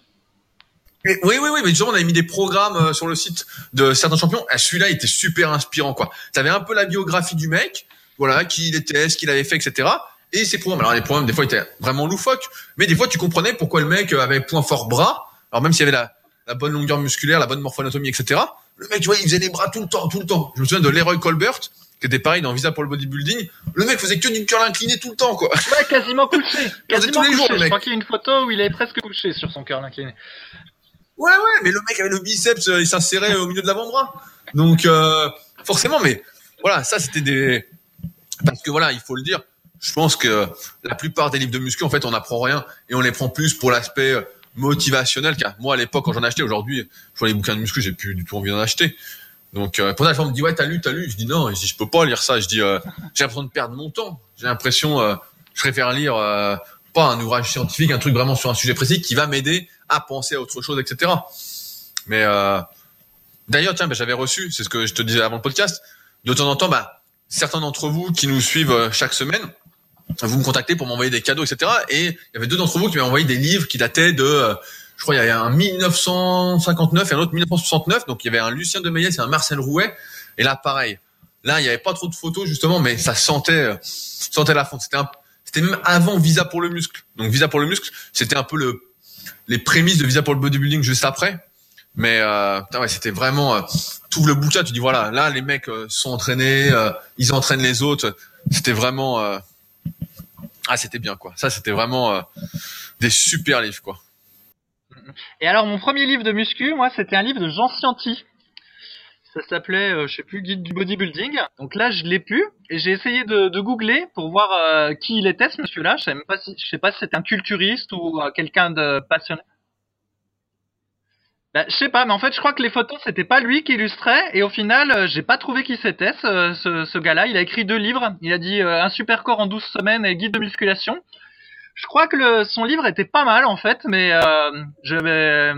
Oui, oui, oui, mais justement, on avait mis des programmes euh, sur le site de certains champions. Et celui-là était super inspirant, quoi. T'avais un peu la biographie du mec, voilà, qui il était, ce qu'il avait fait, etc. Et ses programmes. Alors les programmes, des fois, étaient vraiment loufoques, mais des fois, tu comprenais pourquoi le mec avait point fort bras. Alors même s'il y avait la, la bonne longueur musculaire, la bonne morphoanatomie, etc. Le mec, tu vois, il faisait les bras tout le temps, tout le temps. Je me souviens de Leroy Colbert, qui était pareil dans Visa pour le bodybuilding. Le mec faisait que du curl incliné tout le temps, quoi. Ouais, quasiment couché. [LAUGHS] Quasiment tous les couché. jours, le Je crois qu'il y a une photo où il est presque couché sur son cœur incliné. Ouais, ouais, mais le mec avait le biceps, euh, il s'insérait au milieu de l'avant-bras. Donc, euh, forcément, mais voilà, ça c'était des... Parce que voilà, il faut le dire, je pense que la plupart des livres de muscu, en fait, on n'apprend rien et on les prend plus pour l'aspect euh, motivationnel. Car moi, à l'époque, quand j'en achetais, aujourd'hui, je vois les bouquins de muscu, j'ai plus du tout envie d'en acheter. Donc, euh, pour ça, on me dit, ouais, t'as lu, t'as lu. Je dis non, je dis, je peux pas lire ça. Je dis, euh, j'ai l'impression de perdre mon temps. J'ai l'impression, euh, je préfère lire euh, pas un ouvrage scientifique, un truc vraiment sur un sujet précis qui va m'aider à penser à autre chose, etc. Mais euh, d'ailleurs, tiens, ben, j'avais reçu, c'est ce que je te disais avant le podcast, de temps en temps, bah, certains d'entre vous qui nous suivent euh, chaque semaine, vous me contactez pour m'envoyer des cadeaux, etc. Et il y avait deux d'entre vous qui m'avaient envoyé des livres qui dataient de, euh, je crois, il y avait un 1959 et un autre 1969. Donc il y avait un Lucien de Meillet et un Marcel Rouet. Et là, pareil. Là, il n'y avait pas trop de photos justement, mais ça sentait, euh, sentait la fonte. C'était même avant Visa pour le muscle. Donc Visa pour le muscle, c'était un peu le, les prémices de Visa pour le bodybuilding juste après. Mais euh, ouais, c'était vraiment, euh, tout le bouquin, tu dis voilà, là les mecs euh, sont entraînés, ils entraînent les autres. C'était vraiment, ah c'était bien quoi. Ça c'était vraiment euh, des super livres quoi. Et alors, mon premier livre de muscu, moi, c'était un livre de Jean Scianti. Ça s'appelait, euh, je sais plus, Guide du bodybuilding. Donc là, je l'ai pu. Et j'ai essayé de, de googler pour voir euh, qui il était, ce monsieur-là. Je sais même pas si, je sais pas si c'était un culturiste ou euh, quelqu'un de passionné. Bah, je sais pas, mais en fait, je crois que les photos, c'était pas lui qui illustrait. Et au final, euh, j'ai pas trouvé qui c'était, ce, ce, ce gars-là. Il a écrit deux livres. Il a dit euh, Un super corps en 12 semaines et Guide de musculation. Je crois que le, son livre était pas mal en fait, mais euh, je vais,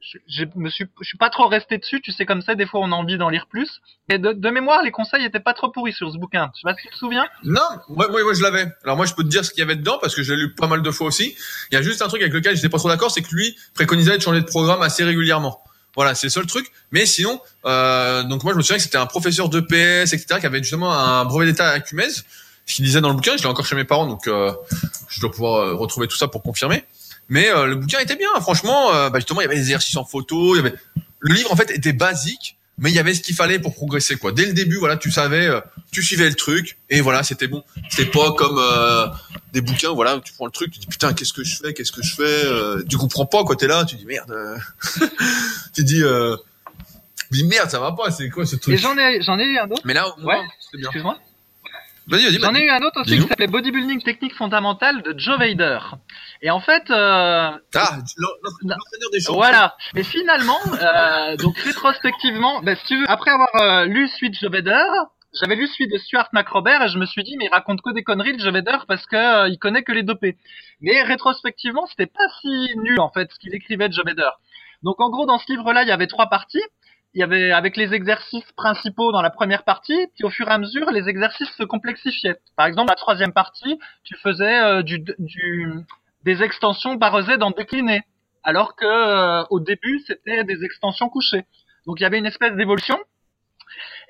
je, je me suis, je suis pas trop resté dessus. Tu sais comme ça, des fois on a envie d'en lire plus. Et de, de mémoire, les conseils étaient pas trop pourris sur ce bouquin. Je sais pas si tu te souviens. Non, moi, moi, je l'avais. Alors moi je peux te dire ce qu'il y avait dedans parce que je l'ai lu pas mal de fois aussi. Il y a juste un truc avec lequel j'étais pas trop d'accord, c'est que lui préconisait de changer de programme assez régulièrement. Voilà, c'est le seul truc. Mais sinon, euh, donc moi je me souviens que c'était un professeur d'EPS, etc., qui avait justement un brevet d'état à Cumez, ce qu'il disait dans le bouquin. Je l'ai encore chez mes parents, donc euh, je dois pouvoir euh, retrouver tout ça pour confirmer. Mais euh, le bouquin était bien, franchement. euh, bah, justement, il y avait des exercices en photo. Il y avait le livre en fait était basique, mais il y avait ce qu'il fallait pour progresser quoi. Dès le début, voilà, tu savais, euh, tu suivais le truc et voilà, c'était bon. C'était pas comme euh, des bouquins, voilà, tu prends le truc, tu dis putain, qu'est-ce que je fais, qu'est-ce que je fais, euh, tu comprends pas quoi, t'es là, tu dis merde, euh. [LAUGHS] tu dis, euh, dis merde, ça va pas, c'est quoi ce truc? J'en ai, j'en ai eu un autre. Mais là, moins, Ouais. c'était bien. Excuse-moi. Vas-y, vas-y. J'en ai eu un autre aussi qui s'appelait Bodybuilding Technique Fondamentale de Joe Vader. Et en fait, euh, Ah, l'en- l'en- l'entraîneur des champions. Voilà. Et finalement, euh, donc rétrospectivement, ben, si tu veux, après avoir euh, lu Joe Vader, j'avais lu celui de Stuart McRobert et je me suis dit mais il raconte que des conneries de Joe Vader parce que euh, il connaît que les dopés. Mais rétrospectivement, c'était pas si nul en fait ce qu'il écrivait de Joe Vader. Donc en gros dans ce livre-là, il y avait trois parties. Il y avait avec les exercices principaux dans la première partie, puis au fur et à mesure, les exercices se complexifiaient. Par exemple, la troisième partie, tu faisais euh, du, du, des extensions barre Z en décliné alors que euh, au début c'était des extensions couchées. Donc il y avait une espèce d'évolution.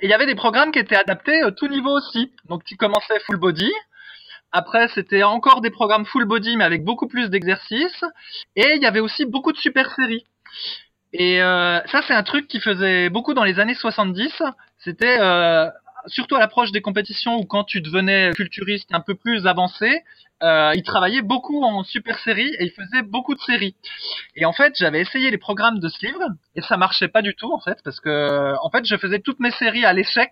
Et il y avait des programmes qui étaient adaptés à tout niveau aussi. Donc tu commençais full body. Après c'était encore des programmes full body mais avec beaucoup plus d'exercices. Et il y avait aussi beaucoup de super séries. Et euh, ça c'est un truc qui faisait beaucoup dans les années 70. C'était euh, surtout à l'approche des compétitions ou quand tu devenais culturiste un peu plus avancé, euh, il travaillait beaucoup en super série et il faisait beaucoup de séries. Et en fait, j'avais essayé les programmes de ce livre et ça marchait pas du tout en fait parce que en fait, je faisais toutes mes séries à l'échec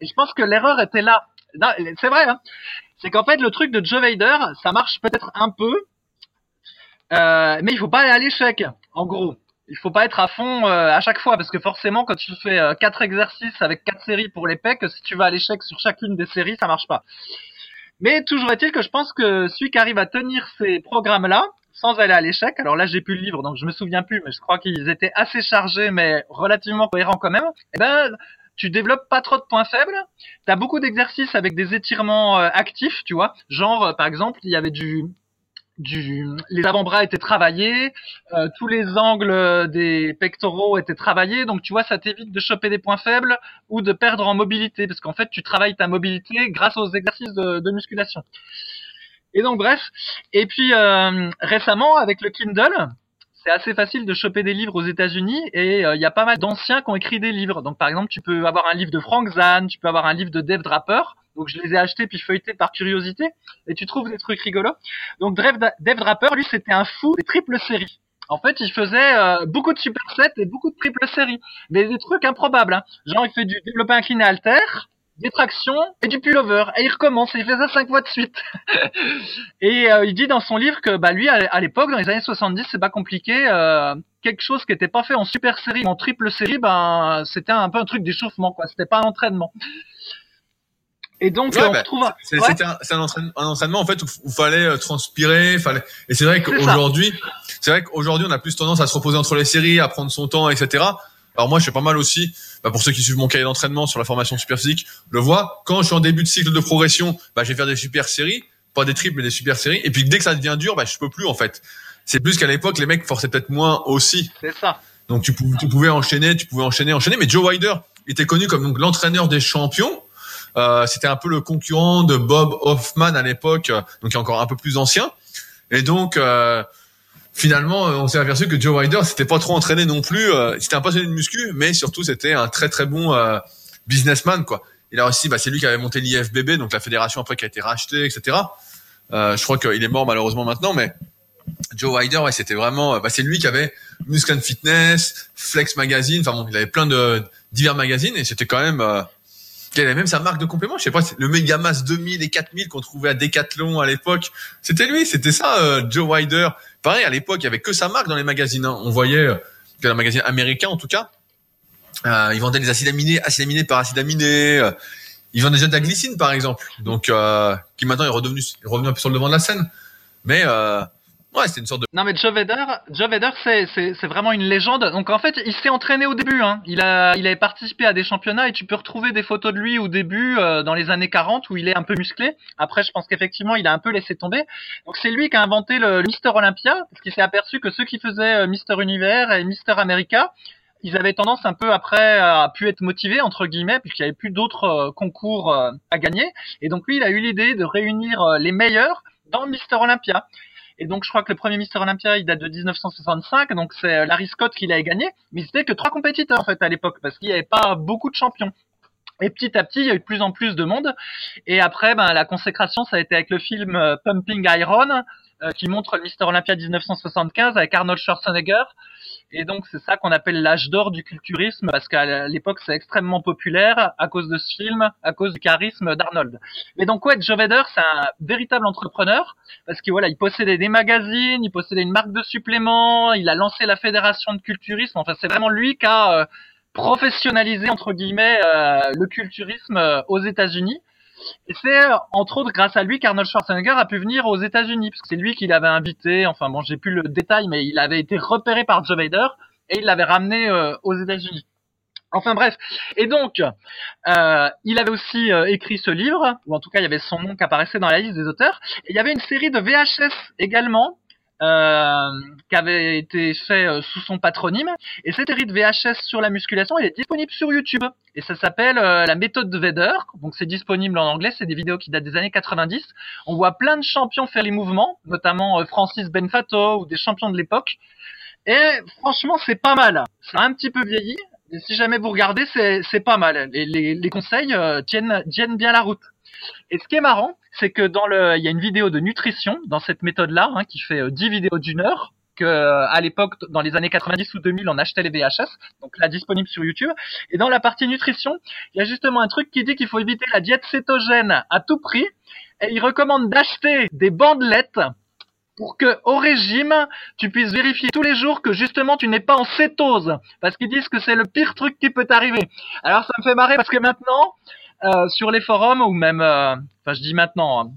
et je pense que l'erreur était là. C'est vrai, hein. c'est qu'en fait le truc de Joe Vader, ça marche peut-être un peu, euh, mais il faut pas aller à l'échec. En gros, il faut pas être à fond euh, à chaque fois parce que forcément, quand tu fais euh, quatre exercices avec quatre séries pour les pecs, si tu vas à l'échec sur chacune des séries, ça marche pas. Mais toujours est-il que je pense que celui qui arrive à tenir ces programmes-là, sans aller à l'échec, alors là j'ai plus le livre donc je me souviens plus, mais je crois qu'ils étaient assez chargés mais relativement cohérents quand même. Eh ben tu développes pas trop de points faibles. T'as beaucoup d'exercices avec des étirements euh, actifs, tu vois. Genre euh, par exemple il y avait du les avant-bras étaient travaillés, euh, tous les angles des pectoraux étaient travaillés, donc tu vois, ça t'évite de choper des points faibles ou de perdre en mobilité, parce qu'en fait, tu travailles ta mobilité grâce aux exercices de, de musculation. Et donc, bref. Et puis, euh, récemment, avec le Kindle, c'est assez facile de choper des livres aux États-Unis et euh, il y a pas mal d'anciens qui ont écrit des livres. Donc, par exemple, tu peux avoir un livre de Frank Zahn, tu peux avoir un livre de Dave Draper. Donc, je les ai achetés puis feuilletés par curiosité et tu trouves des trucs rigolos. Donc, Dave, Dave Draper, lui, c'était un fou des triples séries. En fait, il faisait euh, beaucoup de supersets et beaucoup de triples séries, mais des trucs improbables. Hein. Genre, il fait du développé incliné alter, des tractions et du pullover. Et il recommence, et il fait ça cinq fois de suite. [LAUGHS] et euh, il dit dans son livre que bah lui, à, l'époque, dans les années 70, c'est pas compliqué. Euh, quelque chose qui était pas fait en super série, en triple série, ben c'était un peu un truc d'échauffement, quoi. C'était pas un entraînement. Et donc, Ouais, on bah, retrouve. C'est Ouais. un, un, entraînement, un entraînement en fait où il fallait euh, transpirer, fallait. Et c'est vrai qu'aujourd'hui, c'est vrai qu'aujourd'hui on a plus tendance à se reposer entre les séries, à prendre son temps, etc. Alors moi je fais pas mal aussi. Bah, pour ceux qui suivent mon cahier d'entraînement sur la formation super physique, le voient. Quand je suis en début de cycle de progression, bah, je vais faire des super séries, pas des triples mais des super séries. Et puis dès que ça devient dur, bah je peux plus en fait. C'est plus qu'à l'époque les mecs forçaient peut-être moins aussi. c'est ça. Donc tu, pou- tu pouvais enchaîner, tu pouvais enchaîner, enchaîner. Mais Joe Wider était connu comme donc l'entraîneur des champions. Euh, c'était un peu le concurrent de Bob Hoffman à l'époque, euh, donc encore un peu plus ancien. Et donc euh, finalement, euh, on s'est aperçu que Joe Wider s'était pas trop entraîné non plus. Euh, c'était un passionné de muscu, mais surtout c'était un très très bon euh, businessman quoi. Il a aussi, bah, c'est lui qui avait monté l'IFBB, donc la fédération après qui a été rachetée, etc. Euh, je crois qu'il est mort malheureusement maintenant, mais Joe Wider, ouais, c'était vraiment, euh, bah, c'est lui qui avait Muscle and Fitness, Flex Magazine, enfin bon, il avait plein de divers magazines et c'était quand même, euh, il avait même sa marque de complément, je sais pas, le Megamas 2000 et 4000 qu'on trouvait à Decathlon à l'époque, c'était lui, c'était ça, euh, Joe Wider. Pareil, à l'époque, il y avait que sa marque dans les magazines, hein. on voyait, euh, dans les magazines américains en tout cas, euh, ils vendaient des acides aminés, acides aminés par acides aminés, euh, ils vendaient déjà de la glycine par exemple, donc euh, qui maintenant est redevenu, est revenu un peu sur le devant de la scène, mais euh, ouais, c'était une sorte de Non mais Joe Vader, Joe c'est c'est c'est vraiment une légende. Donc en fait, il s'est entraîné au début. Hein. Il a il avait participé à des championnats et tu peux retrouver des photos de lui au début euh, dans les années 40 où il est un peu musclé. Après, je pense qu'effectivement, il a un peu laissé tomber. Donc c'est lui qui a inventé le, le Mister Olympia parce qu'il s'est aperçu que ceux qui faisaient euh, Mister Univers et Mister America ils avaient tendance un peu après à pu être motivés entre guillemets puisqu'il n'y avait plus d'autres euh, concours euh, à gagner et donc lui il a eu l'idée de réunir euh, les meilleurs dans Mister Olympia Et donc, je crois que le premier Mister Olympia, il date de 1965. Donc, c'est Larry Scott qui l'a gagné. Mais c'était que trois compétiteurs, en fait, à l'époque, parce qu'il n'y avait pas beaucoup de champions. Et petit à petit, il y a eu de plus en plus de monde. Et après, ben, la consécration, ça a été avec le film euh, Pumping Iron, euh, qui montre le Mister Olympia 1975 avec Arnold Schwarzenegger. Et donc, c'est ça qu'on appelle l'âge d'or du culturisme, parce qu'à l'époque, c'est extrêmement populaire à cause de ce film, à cause du charisme d'Arnold. Mais donc, ouais, Joe Vedder, c'est un véritable entrepreneur, parce que voilà, il possédait des magazines, il possédait une marque de suppléments, il a lancé la fédération de culturisme. Enfin, c'est vraiment lui qui a euh, professionnaliser entre guillemets euh, le culturisme euh, aux États-Unis. Et c'est euh, entre autres grâce à lui qu'Arnold Schwarzenegger a pu venir aux États-Unis, parce que c'est lui qui l'avait invité. Enfin bon, j'ai plus le détail, mais il avait été repéré par Joe Vader et il l'avait ramené aux États-Unis. Enfin bref. Et donc, euh, il avait aussi écrit ce livre, ou en tout cas il y avait son nom qui apparaissait dans la liste des auteurs. Et il y avait une série de VHS également, euh, qui avait été fait euh, sous son patronyme. Et cette série de VHS sur la musculation, elle est disponible sur YouTube. Et ça s'appelle euh, la méthode de Vedder. Donc c'est disponible en anglais, c'est des vidéos qui datent des années 90. On voit plein de champions faire les mouvements, notamment Francis Benfato ou des champions de l'époque. Et franchement, c'est pas mal. C'est un petit peu vieilli, mais si jamais vous regardez, c'est pas mal. Les, les, les conseils tiennent, tiennent bien la route. Et ce qui est marrant, c'est que dans le, il y a une vidéo de nutrition dans cette méthode-là, hein, qui fait 10 euh, vidéos d'une heure, que euh, à l'époque, dans les années 90 ou 2000, on achetait les VHS, donc là disponible sur YouTube. Et dans la partie nutrition, il y a justement un truc qui dit qu'il faut éviter la diète cétogène à tout prix, et il recommande d'acheter des bandelettes pour que au régime, tu puisses vérifier tous les jours que justement tu n'es pas en cétose, parce qu'ils disent que c'est le pire truc qui peut t'arriver. Alors ça me fait marrer parce que maintenant, euh, sur les forums ou même, euh, enfin je dis maintenant, hein,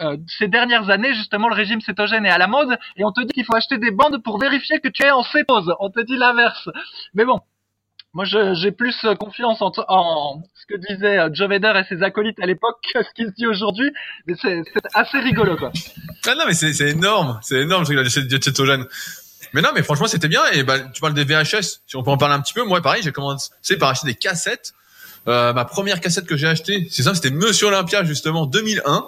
euh, ces dernières années, justement, le régime cétogène est à la mode et on te dit qu'il faut acheter des bandes pour vérifier que tu es en cétose. On te dit l'inverse. Mais bon, moi j'ai plus confiance en, ce que disait Joe Vedder et ses acolytes à l'époque que ce qui se dit aujourd'hui. Mais c'est assez rigolo, quoi. Ah non, mais c'est énorme. C'est énorme, ce diète cétogène. Mais non, mais franchement, c'était bien. Et bah, tu parles des VHS. Si on peut en parler un petit peu. Moi, pareil, j'ai commencé par acheter des cassettes euh, ma première cassette que j'ai achetée, c'est ça, c'était Monsieur Olympia justement 2001.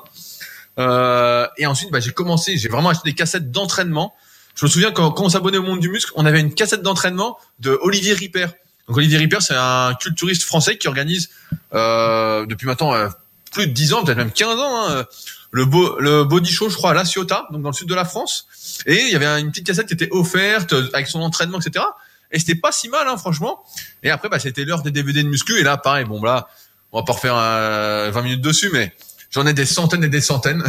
Euh, et ensuite, bah, j'ai commencé, j'ai vraiment acheté des cassettes d'entraînement. Je me souviens quand, quand on s'abonnait au Monde du Muscle, on avait une cassette d'entraînement de Olivier Ripper. Donc Olivier Ripper, c'est un culturiste français qui organise euh, depuis maintenant euh, plus de 10 ans, peut-être même 15 ans, hein, le, beau, le body show, je crois, à La Ciotat, donc dans le sud de la France. Et il y avait une petite cassette qui était offerte avec son entraînement, etc. Et c'était pas si mal, hein, franchement. Et après, bah, c'était l'heure des DVD de muscu. Et là, pareil, bon, là, on va pas refaire 20 euh, minutes dessus, mais j'en ai des centaines et des centaines.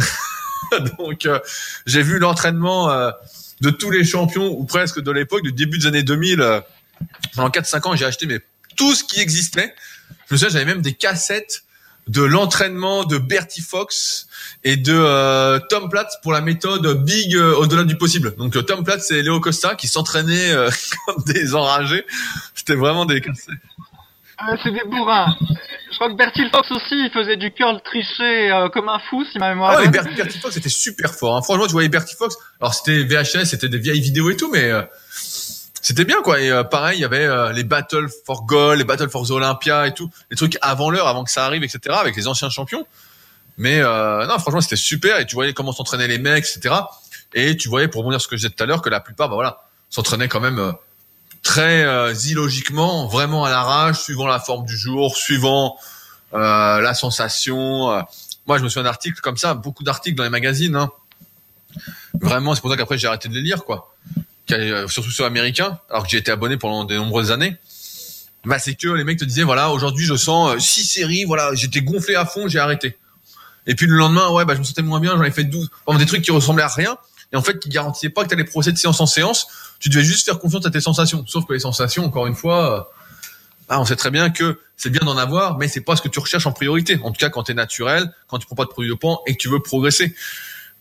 [LAUGHS] Donc, euh, j'ai vu l'entraînement euh, de tous les champions, ou presque de l'époque, du début des années 2000. pendant 4-5 ans, j'ai acheté mais tout ce qui existait. Je me souviens, j'avais même des cassettes de l'entraînement de Bertie Fox et de euh, Tom Platz pour la méthode Big euh, au-delà du possible. Donc euh, Tom Platz et Léo Costa qui s'entraînaient [LAUGHS] comme des enragés. C'était vraiment des c'est des bourrins. Je crois que Bertie Fox aussi, il faisait du curl triché comme un fou, si ma mémoire ah, Bertie, Fox était super fort. Hein. Franchement, tu voyais Bertie Fox. Alors c'était VHS, c'était des vieilles vidéos et tout, mais c'était bien quoi. Et pareil, il y avait les Battle for Gold, les Battle for Olympia et tout, les trucs avant l'heure, avant que ça arrive, etc. Avec les anciens champions. Mais euh, non, franchement, c'était super. Et tu voyais comment s'entraînaient les mecs, etc. Et tu voyais, pour rebondir ce que je disais tout à l'heure, que la plupart, bah voilà, s'entraînaient quand même euh, très euh, illogiquement, vraiment à l'arrache, suivant la forme du jour, suivant euh, la sensation. Moi, je me souviens d'articles comme ça, beaucoup d'articles dans les magazines. Hein. Vraiment, c'est pour ça qu'après j'ai arrêté de les lire, quoi. Surtout sur américain, alors que j'ai été abonné pendant de nombreuses années. Bah, c'est que les mecs te disaient, voilà, aujourd'hui je sens six séries, voilà, j'étais gonflé à fond, j'ai arrêté. Et puis le lendemain, ouais, bah, je me sentais moins bien, j'en ai fait 12. des trucs qui ressemblaient à rien. Et en fait, qui garantissaient pas que tu allais procéder de séance en séance. Tu devais juste faire confiance à tes sensations. Sauf que les sensations, encore une fois, euh, bah, on sait très bien que c'est bien d'en avoir, mais c'est pas ce que tu recherches en priorité. En tout cas, quand tu es naturel, quand tu prends pas de produits de poids et que tu veux progresser.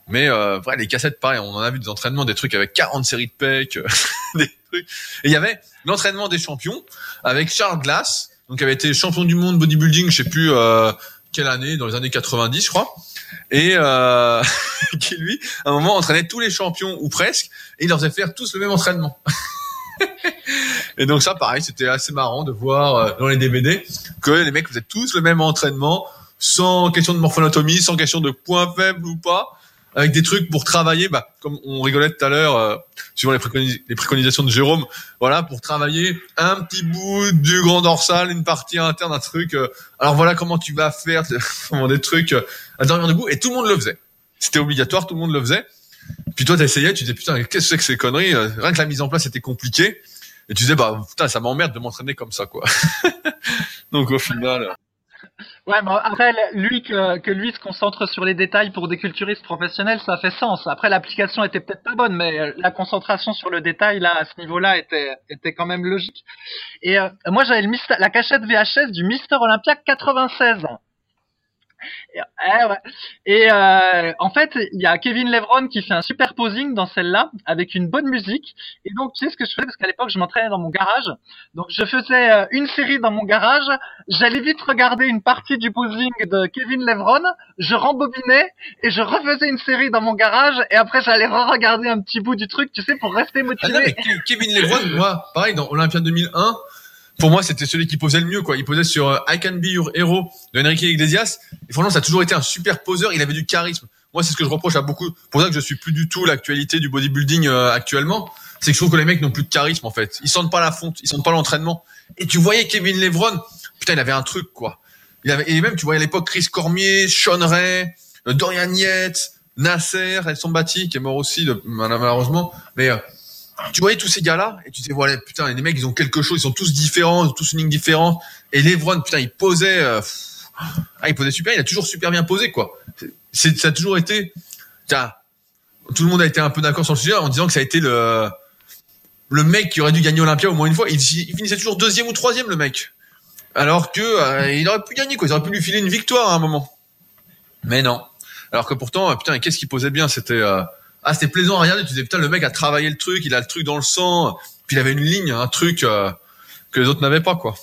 Mais euh, vrai, les cassettes, pareil, on en a vu des entraînements, des trucs avec 40 séries de pecs, [LAUGHS] des trucs. Et il y avait l'entraînement des champions avec Charles Glass, donc qui avait été champion du monde bodybuilding, je sais plus, euh, quelle année, dans les années 90, je crois, et euh, [LAUGHS] qui lui, à un moment, entraînait tous les champions ou presque, et il leur faisait faire tous le même entraînement. [LAUGHS] et donc ça, pareil, c'était assez marrant de voir euh, dans les DVD que les mecs faisaient tous le même entraînement, sans question de morphonatomie, sans question de point faible ou pas. Avec des trucs pour travailler, bah, comme on rigolait tout à l'heure, euh, suivant les, les, préconisations de Jérôme, voilà, pour travailler un petit bout du grand dorsal, une partie interne, un truc. Euh, alors voilà comment tu vas faire, [LAUGHS] des trucs euh, à dormir debout, et tout le monde le faisait. C'était obligatoire, tout le monde le faisait. Puis toi, t'essayais, tu disais putain, qu'est-ce que c'est que ces conneries Rien que la mise en place était compliqué. Et tu disais bah putain, ça m'emmerde de m'entraîner comme ça quoi. [LAUGHS] Donc au final. Ouais, mais après, lui, que, que lui se concentre sur les détails pour des culturistes professionnels, ça fait sens. Après, l'application était peut-être pas bonne, mais la concentration sur le détail, là, à ce niveau-là, était, était quand même logique. Et euh, moi, j'avais la cachette VHS du Mister Olympia 96. Et, euh, en fait, il y a Kevin Levron qui fait un superposing dans celle-là avec une bonne musique. Et donc, tu sais ce que je faisais? Parce qu'à l'époque, je m'entraînais dans mon garage. Donc, je faisais euh, une série dans mon garage. J'allais vite regarder une partie du posing de Kevin Levron. Je rembobinais et je refaisais une série dans mon garage. Et après, j'allais re-regarder un petit bout du truc, tu sais, pour rester motivé. Ah Kevin Levron, moi, pareil, dans Olympia 2001 pour moi, c'était celui qui posait le mieux, quoi. Il posait sur euh, I Can Be Your Hero de Enrique Iglesias. Et franchement, ça a toujours été un super poseur. Il avait du charisme. Moi, c'est ce que je reproche à beaucoup. Pour ça que je suis plus du tout l'actualité du bodybuilding euh, actuellement. C'est que je trouve que les mecs n'ont plus de charisme, en fait. Ils sentent pas la fonte. Ils sentent pas l'entraînement. Et tu voyais Kevin Levron. Putain, il avait un truc, quoi. Il avait, et même, tu voyais à l'époque Chris Cormier, Sean Ray, euh, Dorian Yates, Nasser, Elson Batti, qui est mort aussi, de, malheureusement. Mais, tu voyais tous ces gars-là et tu te dis voilà putain les mecs ils ont quelque chose ils sont tous différents ils ont tous une ligne différente. Et Levron putain il posait euh, ah il posait super il a toujours super bien posé quoi. C'est ça a toujours été tout le monde a été un peu d'accord sur le sujet en disant que ça a été le le mec qui aurait dû gagner Olympia au moins une fois. Il, finissait toujours deuxième ou troisième le mec. Alors que euh, il aurait pu gagner quoi. Il aurait pu lui filer une victoire à un moment. Mais non. Alors que pourtant putain qu'est-ce qu'il posait bien? C'était euh, ah c'était plaisant à regarder. Tu disais putain le mec a travaillé le truc, il a le truc dans le sang, puis il avait une ligne, un truc euh, que les autres n'avaient pas quoi.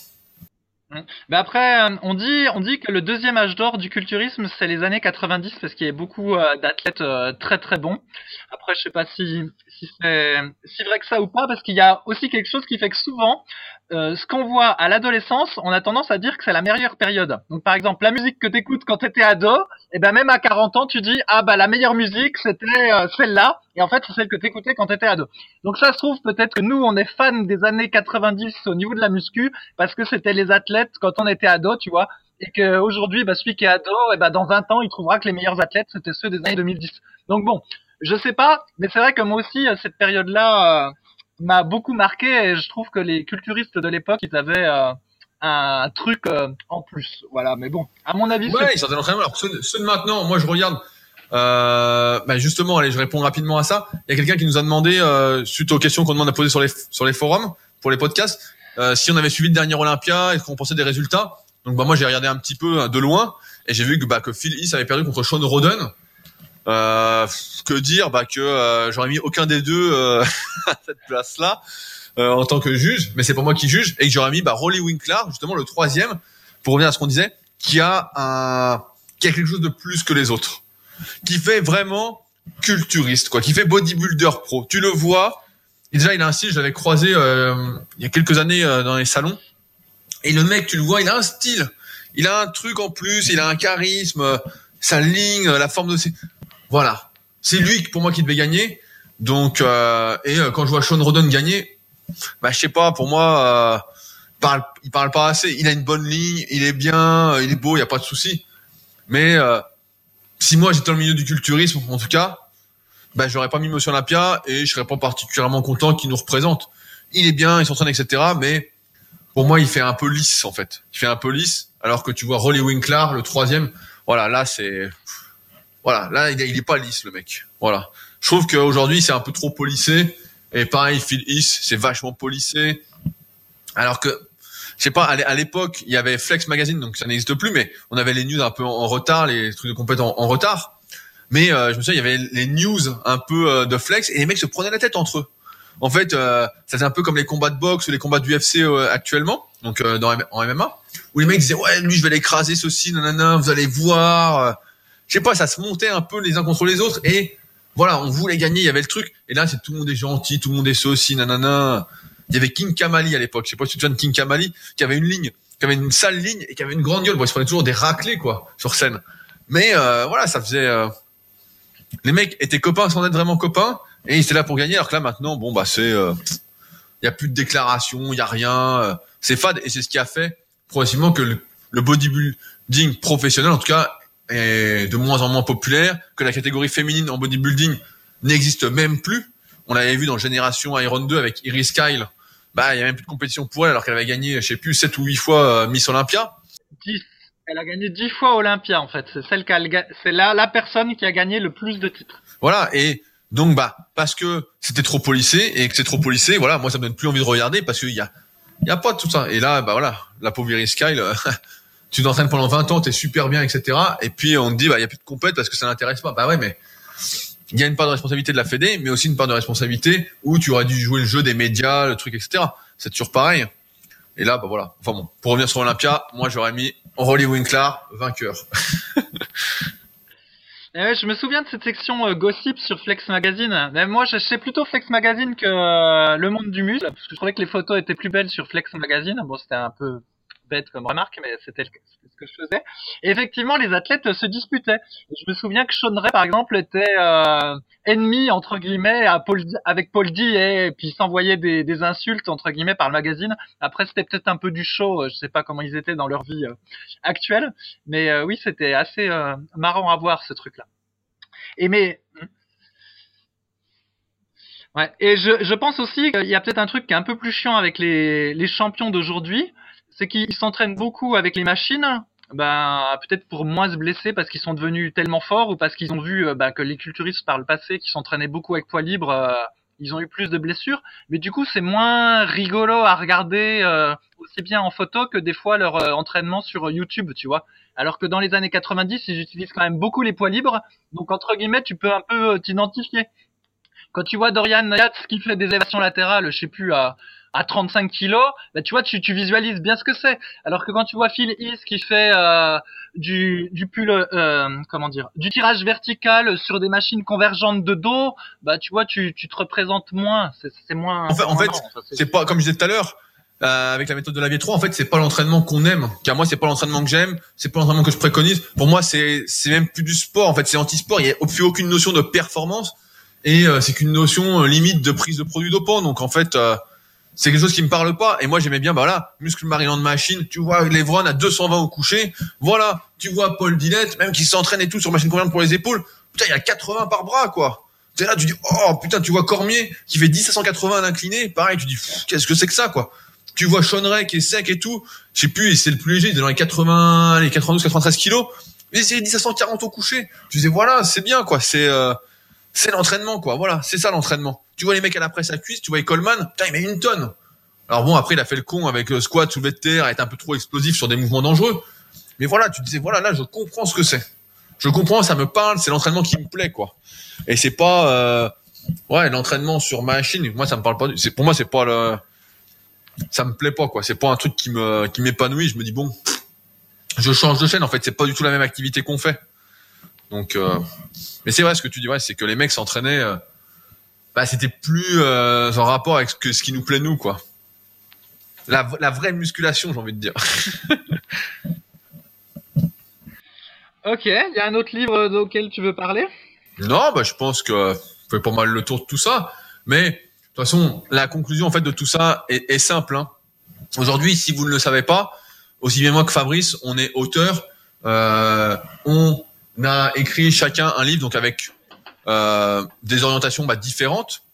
Mais après, euh, on dit, on dit que le deuxième âge d'or du culturisme, c'est les années 90 parce qu'il y a beaucoup euh, d'athlètes très très bons. Après, je sais pas si, si c'est si vrai que ça ou pas, parce qu'il y a aussi quelque chose qui fait que souvent, ce qu'on voit à l'adolescence, on a tendance à dire que c'est la meilleure période. Donc par exemple, la musique que t'écoutes quand t'étais ado, et ben même à 40 ans, tu dis ah bah la meilleure musique c'était euh, celle-là, et en fait c'est celle que t'écoutais quand t'étais ado. Donc ça se trouve peut-être que nous on est fans des années 90 au niveau de la muscu parce que c'était les athlètes quand on était ado, tu vois, et qu'aujourd'hui bah celui qui est ado, et eh ben dans 20 ans il trouvera que les meilleurs athlètes c'était ceux des années 2010. Donc bon, je sais pas, mais c'est vrai que moi aussi cette période-là m'a beaucoup marqué et je trouve que les culturistes de l'époque, ils avaient euh, un truc euh, en plus. Voilà, mais bon, à mon avis. Ouais, ils Alors ceux, de maintenant, moi je regarde. Euh, bah justement, allez, je réponds rapidement à ça. Il y a quelqu'un qui nous a demandé, euh, suite aux questions qu'on demande à poser sur les sur les forums pour les podcasts, si on avait suivi le dernier Olympia et qu'on pensait des résultats? Donc bah moi j'ai regardé un petit peu de loin et j'ai vu que bah que Phil East avait perdu contre Sean Roden. Euh, que dire bah que euh, j'aurais mis aucun des deux euh, [LAUGHS] à cette place-là euh, en tant que juge, mais c'est pas moi qui juge et que j'aurais mis bah Rolly Winkler justement le troisième pour revenir à ce qu'on disait, qui a un qui a quelque chose de plus que les autres, qui fait vraiment culturiste quoi, qui fait bodybuilder pro. Tu le vois, et déjà il a un style, je l'avais croisé il y a quelques années dans les salons et le mec tu le vois, il a un style, il a un truc en plus, il a un charisme sa ligne, la forme de ses voilà. C'est lui pour moi qui devait gagner. Donc euh, et euh, quand je vois Sean Roden gagner, bah je sais pas, pour moi euh, il parle parle pas assez, il a une bonne ligne, il est bien, il est beau, il y a pas de souci. Mais si moi j'étais dans le milieu du culturisme en tout cas, bah j'aurais pas mis Monsieur Olympia et je serais pas particulièrement content qu'il nous représente. Il est bien, il s'entraîne etc. Mais pour moi il fait un peu lisse en fait. Il fait un peu lisse alors que tu vois Rolly Winkler le troisième. Voilà là c'est voilà, là, il est, pas lisse, le mec. Voilà. Je trouve qu'aujourd'hui, c'est un peu trop policé. Et pareil, Phil East, c'est vachement policé. Alors que, je sais pas, à l'époque, il y avait Flex Magazine, donc ça n'existe plus, mais on avait les news un peu en, retard, les trucs de en, retard. Mais euh, je me souviens, il y avait les news un peu euh, de Flex, et les mecs se prenaient la tête entre eux. En fait, euh, ça un peu comme les combats de boxe ou les combats du UFC euh, actuellement, donc dans, en MMA, où les mecs disaient ouais, lui je vais l'écraser ceci, nanana, vous allez voir je sais pas, ça se montait un peu les uns contre les autres et voilà, on voulait gagner, il y avait le truc. Et là, c'est tout le monde est gentil, tout le monde est ceci, nanana. Il y avait King Kamali à l'époque. Je sais pas si tu te souviens de King Kamali, qui avait une ligne, qui avait une sale ligne et qui avait une grande gueule. Bon, il se prenait toujours des raclés, quoi, sur scène. Mais, euh, voilà, ça faisait, euh, les mecs étaient copains sans être vraiment copains et ils étaient là pour gagner. Alors que là maintenant, bon bah c'est, il y a plus de déclaration, il y a rien, c'est fade et c'est ce qui a fait progressivement que le bodybuilding professionnel, en tout cas, est de moins en moins populaire, que la catégorie féminine en bodybuilding n'existe même plus. On l'avait vu dans Génération Iron 2 avec Iris Kyle. Bah, il y a même plus de compétition pour elle alors qu'elle avait gagné, je sais plus, 7 ou 8 fois Miss Olympia. 10. Elle a gagné 10 fois Olympia, en fait. C'est celle qui c'est la, la personne qui a gagné le plus de titres. Voilà. Et donc, bah, parce que c'était trop policé et que c'est trop policé, voilà, moi, ça me donne plus envie de regarder parce qu'il y a, il y a pas tout ça. Et là, bah voilà, la pauvre Iris Kyle, [LAUGHS] tu t'entraînes pendant 20 ans, t'es super bien, etc. Et puis on te dit, bah il y a plus de compète parce que ça n'intéresse pas. Bah ouais, mais il y a une part de responsabilité de la Fédé, mais aussi une part de responsabilité où tu aurais dû jouer le jeu des médias, le truc, etc. C'est toujours pareil. Et là, bah voilà. Enfin bon, pour revenir sur Olympia, moi j'aurais mis Rolly Winkler vainqueur. [LAUGHS] Eh je me souviens de cette section euh, gossip sur Flex Magazine. Moi, je sais plutôt Flex Magazine que euh, Le Monde du Muscle, parce que je trouvais que les photos étaient plus belles sur Flex Magazine. Bon, c'était un peu bête comme remarque, mais c'était ce que je faisais. Effectivement, les athlètes se disputaient. je me souviens que Sean Ray, par exemple, était euh, ennemi entre guillemets avec Paul D et, puis s'envoyait des, insultes entre guillemets par le magazine. Après, c'était peut-être un peu du show. Euh, je sais pas comment ils étaient dans leur vie euh, actuelle, mais oui, c'était assez marrant à voir ce truc-là. Et mais Ouais. Et je, je pense aussi qu'il y a peut-être un truc qui est un peu plus chiant avec les, les champions d'aujourd'hui, c'est qu'ils s'entraînent beaucoup avec les machines, ben peut-être pour moins se blesser parce qu'ils sont devenus tellement forts ou parce qu'ils ont vu ben, que les culturistes par le passé qui s'entraînaient beaucoup avec poids libre, euh, ils ont eu plus de blessures. Mais du coup, c'est moins rigolo à regarder euh, aussi bien en photo que des fois leur entraînement sur YouTube, tu vois. Alors que dans les années 90, ils utilisent quand même beaucoup les poids libres, donc entre guillemets, tu peux un peu t'identifier. Quand tu vois Dorian Yates qui fait des élévations latérales, je sais plus à à 35 kilos, bah, tu vois, tu, tu visualises bien ce que c'est. Alors que quand tu vois Phil Is qui fait euh, du, du pull, euh, comment dire, du tirage vertical sur des machines convergentes de dos, bah tu vois, tu, tu te représentes moins. C'est moins. En fait, en fait c'est pas comme je disais tout à l'heure. Euh, avec la méthode de la V3, en fait, c'est pas l'entraînement qu'on aime. Car moi, c'est pas l'entraînement que j'aime, c'est pas l'entraînement que je préconise. Pour moi, c'est c'est même plus du sport. En fait, c'est anti-sport. Il y a plus aucune notion de performance et euh, c'est qu'une notion euh, limite de prise de produits dopants. Donc, en fait, c'est quelque chose qui me parle pas. Et moi, j'aimais bien, bah voilà, muscle Maryland machine. Tu vois Levron à 220 au coucher. Voilà, tu vois Paul Dillette, même qui s'entraîne et tout sur machine convergente pour les épaules. Putain, il y a 80 par bras, quoi. Tu là, tu dis, oh putain, tu vois Cormier qui fait 10 à 180 à l'incliné. Pareil, tu dis, qu'est-ce que c'est que ça, quoi. Tu vois Sean Ray qui est sec et tout. Je sais plus, c'est le plus léger, il est dans les 80, les 92, 93 kilos. Mais c'est 10 à 140 au coucher. Tu dis, voilà, c'est bien, quoi. C'est, euh, c'est l'entraînement, quoi. Voilà, c'est ça l'entraînement. Tu vois les mecs à la presse à cuisse, tu vois Coleman, putain, il met une tonne. Alors bon, après, il a fait le con avec squat, soulevé de terre, est un peu trop explosif sur des mouvements dangereux. Mais voilà, tu disais, voilà, là, je comprends ce que c'est. Je comprends, ça me parle, c'est l'entraînement qui me plaît, quoi. Et c'est pas, euh, ouais, l'entraînement sur machine. Moi, ça me parle pas. C'est pour moi, c'est pas le, ça me plaît pas, quoi. C'est pas un truc qui me, qui m'épanouit. Je me dis bon, je change de chaîne. En fait, c'est pas du tout la même activité qu'on fait. Donc, euh, mais c'est vrai ce que tu dis, ouais, c'est que les mecs s'entraînaient. Euh, bah, c'était plus euh, en rapport avec ce, que, ce qui nous plaît nous, quoi. La, la vraie musculation, j'ai envie de dire. [LAUGHS] ok, il y a un autre livre auquel tu veux parler? Non, bah, je pense que fait pas mal le tour de tout ça. Mais de toute façon, la conclusion en fait de tout ça est, est simple. Hein. Aujourd'hui, si vous ne le savez pas, aussi bien moi que Fabrice, on est auteur. Euh, on a écrit chacun un livre, donc avec euh, des orientations bah, différentes.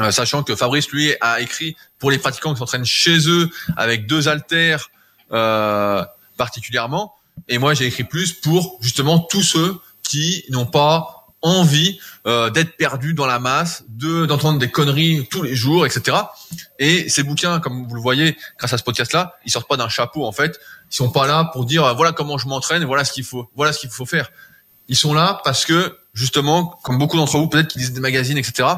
Euh, sachant que Fabrice lui a écrit pour les pratiquants qui s'entraînent chez eux avec deux haltères euh, particulièrement et moi j'ai écrit plus pour justement tous ceux qui n'ont pas envie euh, d'être perdus dans la masse, de d'entendre des conneries tous les jours, etc. Et ces bouquins, comme vous le voyez, grâce à ce podcast-là, ils sortent pas d'un chapeau en fait. Ils sont pas là pour dire voilà comment je m'entraîne, voilà ce qu'il faut, voilà ce qu'il faut faire. Ils sont là parce que justement, comme beaucoup d'entre vous, peut-être qui lisent des magazines, etc.,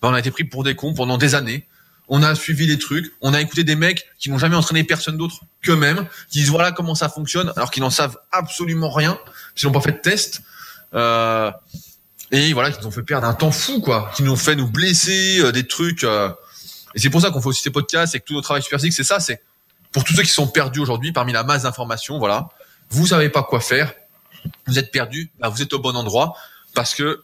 ben, on a été pris pour des cons pendant des années. On a suivi les trucs, on a écouté des mecs qui n'ont jamais entraîné personne d'autre qu'eux-mêmes, qui disent voilà comment ça fonctionne, alors qu'ils n'en savent absolument rien, s'ils n'ont pas fait de test. Euh, et voilà, qui nous ont fait perdre un temps fou, quoi, qui nous ont fait nous blesser, euh, des trucs. Euh. et c'est pour ça qu'on fait aussi ces podcasts et que tout notre travail super c'est ça, c'est pour tous ceux qui sont perdus aujourd'hui parmi la masse d'informations, voilà. Vous savez pas quoi faire, vous êtes perdu, bah, vous êtes au bon endroit parce que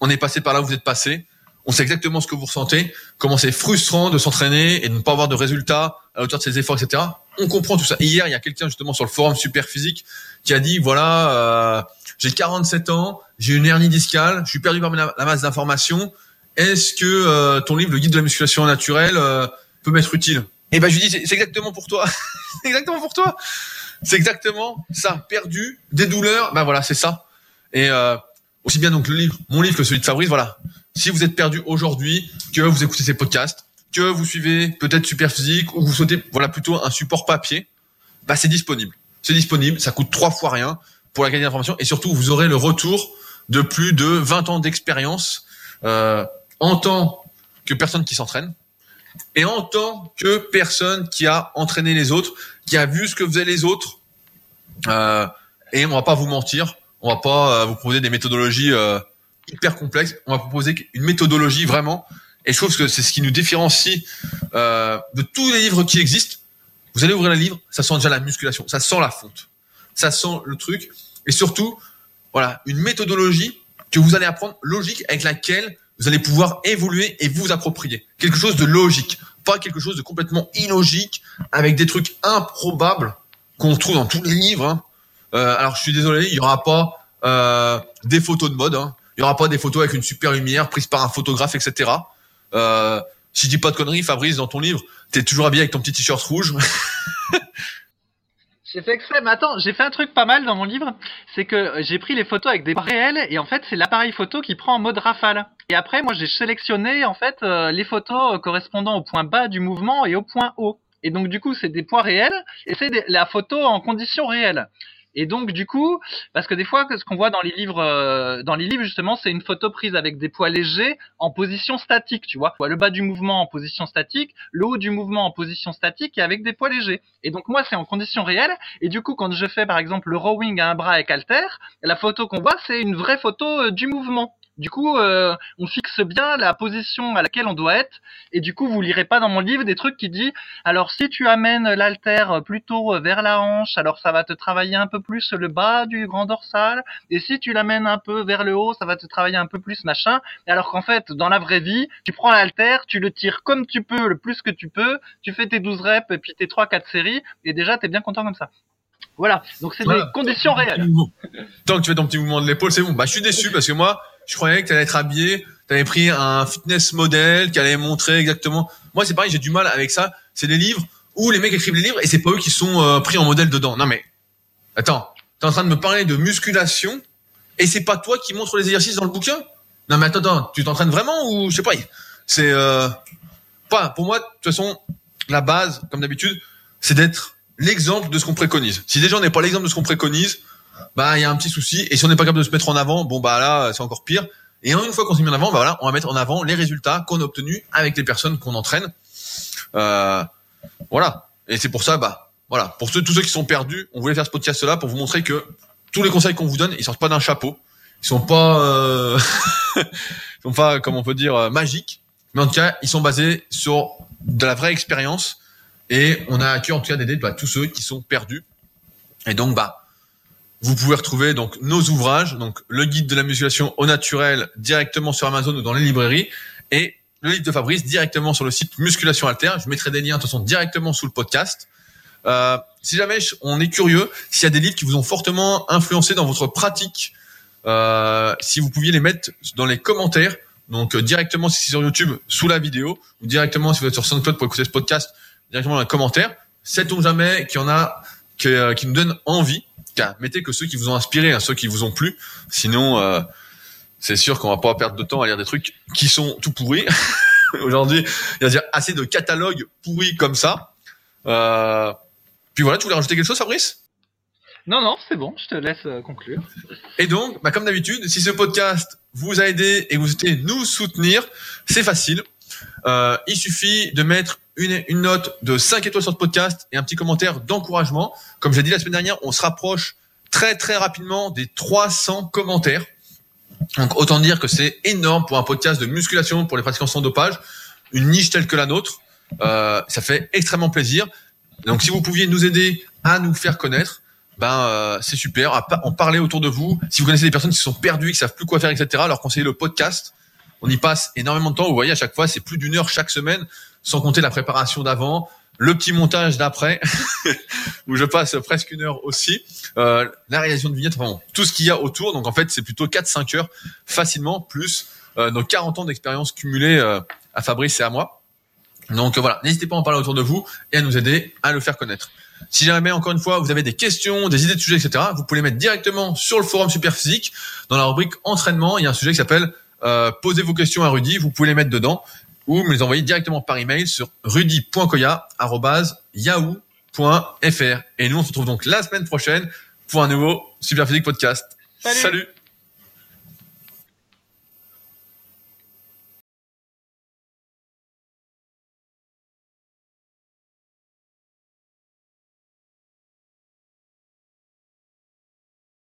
on est passé par là où vous êtes passé. On sait exactement ce que vous ressentez, comment c'est frustrant de s'entraîner et de ne pas avoir de résultats à la hauteur de ses efforts, etc. On comprend tout ça. Hier, il y a quelqu'un justement sur le forum Super Physique qui a dit voilà, euh, j'ai 47 ans, j'ai une hernie discale, je suis perdu par la masse d'informations. Est-ce que euh, ton livre, le guide de la musculation naturelle, euh, peut m'être utile? Et eh ben je lui dis c'est exactement pour toi, [LAUGHS] c'est exactement pour toi. C'est exactement ça, perdu, des douleurs, ben voilà, c'est ça. Et euh, aussi bien donc le livre, mon livre que celui de Fabrice, voilà. Si vous êtes perdu aujourd'hui, que vous écoutez ces podcasts, que vous suivez peut-être Super Physique ou vous souhaitez voilà plutôt un support papier, bah c'est disponible. C'est disponible, ça coûte trois fois rien pour la qualité d'information et surtout vous aurez le retour de plus de 20 ans d'expérience euh, en tant que personne qui s'entraîne et en tant que personne qui a entraîné les autres, qui a vu ce que faisaient les autres. Euh, et on va pas vous mentir, on va pas euh, vous proposer des méthodologies euh, hyper complexes. On va proposer une méthodologie vraiment. Et je trouve que c'est ce qui nous différencie euh, de tous les livres qui existent. Vous allez ouvrir le livre, ça sent déjà la musculation, ça sent la fonte, ça sent le truc. Et surtout, voilà, une méthodologie que vous allez apprendre, logique, avec laquelle vous allez pouvoir évoluer et vous approprier. Quelque chose de logique, pas quelque chose de complètement illogique, avec des trucs improbables qu'on trouve dans tous les livres. Hein. Euh, alors je suis désolé, il y aura pas euh, des photos de mode, hein. il y aura pas des photos avec une super lumière prise par un photographe, etc. Euh, si je dis pas de conneries, Fabrice, dans ton livre, t'es toujours habillé avec ton petit t-shirt rouge. [LAUGHS] J'ai fait exprès, mais attends, j'ai fait un truc pas mal dans mon livre, c'est que j'ai pris les photos avec des réels et en fait c'est l'appareil photo qui prend en mode rafale. Et après moi j'ai sélectionné en fait les photos correspondant au point bas du mouvement et au point haut. Et donc du coup c'est des poids réels et c'est la photo en conditions réelles. Et donc du coup, parce que des fois, ce qu'on voit dans les livres, euh, dans les livres justement, c'est une photo prise avec des poids légers en position statique, tu vois. Le bas du mouvement en position statique, le haut du mouvement en position statique et avec des poids légers. Et donc moi, c'est en condition réelle. Et du coup, quand je fais par exemple le rowing à un bras avec halter, la photo qu'on voit, c'est une vraie photo euh, du mouvement. Du coup, euh, on fixe bien la position à laquelle on doit être. Et du coup, vous lirez pas dans mon livre des trucs qui disent alors si tu amènes l'alter plutôt vers la hanche, alors ça va te travailler un peu plus le bas du grand dorsal. Et si tu l'amènes un peu vers le haut, ça va te travailler un peu plus machin. Alors qu'en fait, dans la vraie vie, tu prends l'alter, tu le tires comme tu peux, le plus que tu peux, tu fais tes 12 reps et puis tes 3-4 séries, et déjà, tu es bien content comme ça. Voilà, donc c'est des conditions réelles. Tant que tu fais ton petit mouvement de l'épaule, c'est bon. Bah, je suis déçu parce que moi, je croyais que tu allais être habillé, tu avais pris un fitness modèle qui allait montrer exactement. Moi, c'est pareil, j'ai du mal avec ça. C'est des livres où les mecs écrivent les livres et c'est pas eux qui sont euh, pris en modèle dedans. Non mais attends, tu es en train de me parler de musculation et c'est pas toi qui montres les exercices dans le bouquin? Non mais attends, attends tu t'entraînes vraiment ou je sais pas. C'est euh, pas pour moi de toute façon la base comme d'habitude, c'est d'être l'exemple de ce qu'on préconise. Si déjà on n'est pas l'exemple de ce qu'on préconise, bah il y a un petit souci. Et si on n'est pas capable de se mettre en avant, bon bah là c'est encore pire. Et une fois qu'on s'est mis en avant, bah voilà, on va mettre en avant les résultats qu'on a obtenus avec les personnes qu'on entraîne. Euh, voilà. Et c'est pour ça, bah voilà, pour ceux, tous ceux qui sont perdus, on voulait faire ce podcast-là pour vous montrer que tous les conseils qu'on vous donne, ils sortent pas d'un chapeau. Ils sont pas, euh, [LAUGHS] ils sont pas, comme on peut dire, euh, magiques. Mais en tout cas, ils sont basés sur de la vraie expérience. Et on a à cœur en tout cas d'aider bah, tous ceux qui sont perdus. Et donc, bah, vous pouvez retrouver donc nos ouvrages, donc le guide de la musculation au naturel directement sur Amazon ou dans les librairies et le livre de Fabrice directement sur le site Musculation Alter. Je mettrai des liens de toute directement sous le podcast. Euh, si jamais on est curieux, s'il y a des livres qui vous ont fortement influencé dans votre pratique, euh, si vous pouviez les mettre dans les commentaires, donc euh, directement si c'est sur YouTube sous la vidéo ou directement si vous êtes sur SoundCloud pour écouter ce podcast, directement dans les commentaires. Sait-on jamais qu'il y en a qui, euh, qui nous donnent envie mettez que ceux qui vous ont inspiré, hein, ceux qui vous ont plu. Sinon, euh, c'est sûr qu'on va pas perdre de temps à lire des trucs qui sont tout pourris. [LAUGHS] Aujourd'hui, il y a assez de catalogues pourris comme ça. Euh, puis voilà, tu voulais rajouter quelque chose, Fabrice? Non, non, c'est bon, je te laisse euh, conclure. Et donc, bah, comme d'habitude, si ce podcast vous a aidé et que vous souhaitez nous soutenir, c'est facile. Euh, il suffit de mettre une, une, note de 5 étoiles sur ce podcast et un petit commentaire d'encouragement. Comme j'ai dit la semaine dernière, on se rapproche très très rapidement des 300 commentaires. Donc autant dire que c'est énorme pour un podcast de musculation pour les pratiquants sans dopage, une niche telle que la nôtre. Euh, ça fait extrêmement plaisir. Donc si vous pouviez nous aider à nous faire connaître, ben euh, c'est super. À en parler autour de vous. Si vous connaissez des personnes qui sont perdues, qui savent plus quoi faire, etc., leur conseiller le podcast. On y passe énormément de temps. Vous voyez, à chaque fois, c'est plus d'une heure chaque semaine, sans compter la préparation d'avant, le petit montage d'après, [LAUGHS] où je passe presque une heure aussi, euh, la réalisation de vignettes, enfin, tout ce qu'il y a autour. Donc en fait, c'est plutôt 4-5 heures facilement, plus euh, nos 40 ans d'expérience cumulée euh, à Fabrice et à moi. Donc voilà, n'hésitez pas à en parler autour de vous et à nous aider à le faire connaître. Si jamais, encore une fois, vous avez des questions, des idées de sujets, etc., vous pouvez les mettre directement sur le forum Superphysique. Dans la rubrique entraînement, il y a un sujet qui s'appelle euh, Posez vos questions à Rudy. Vous pouvez les mettre dedans ou me les envoyer directement par email sur rudy.koya.yahoo.fr. Et nous, on se retrouve donc la semaine prochaine pour un nouveau Superphysique podcast. Salut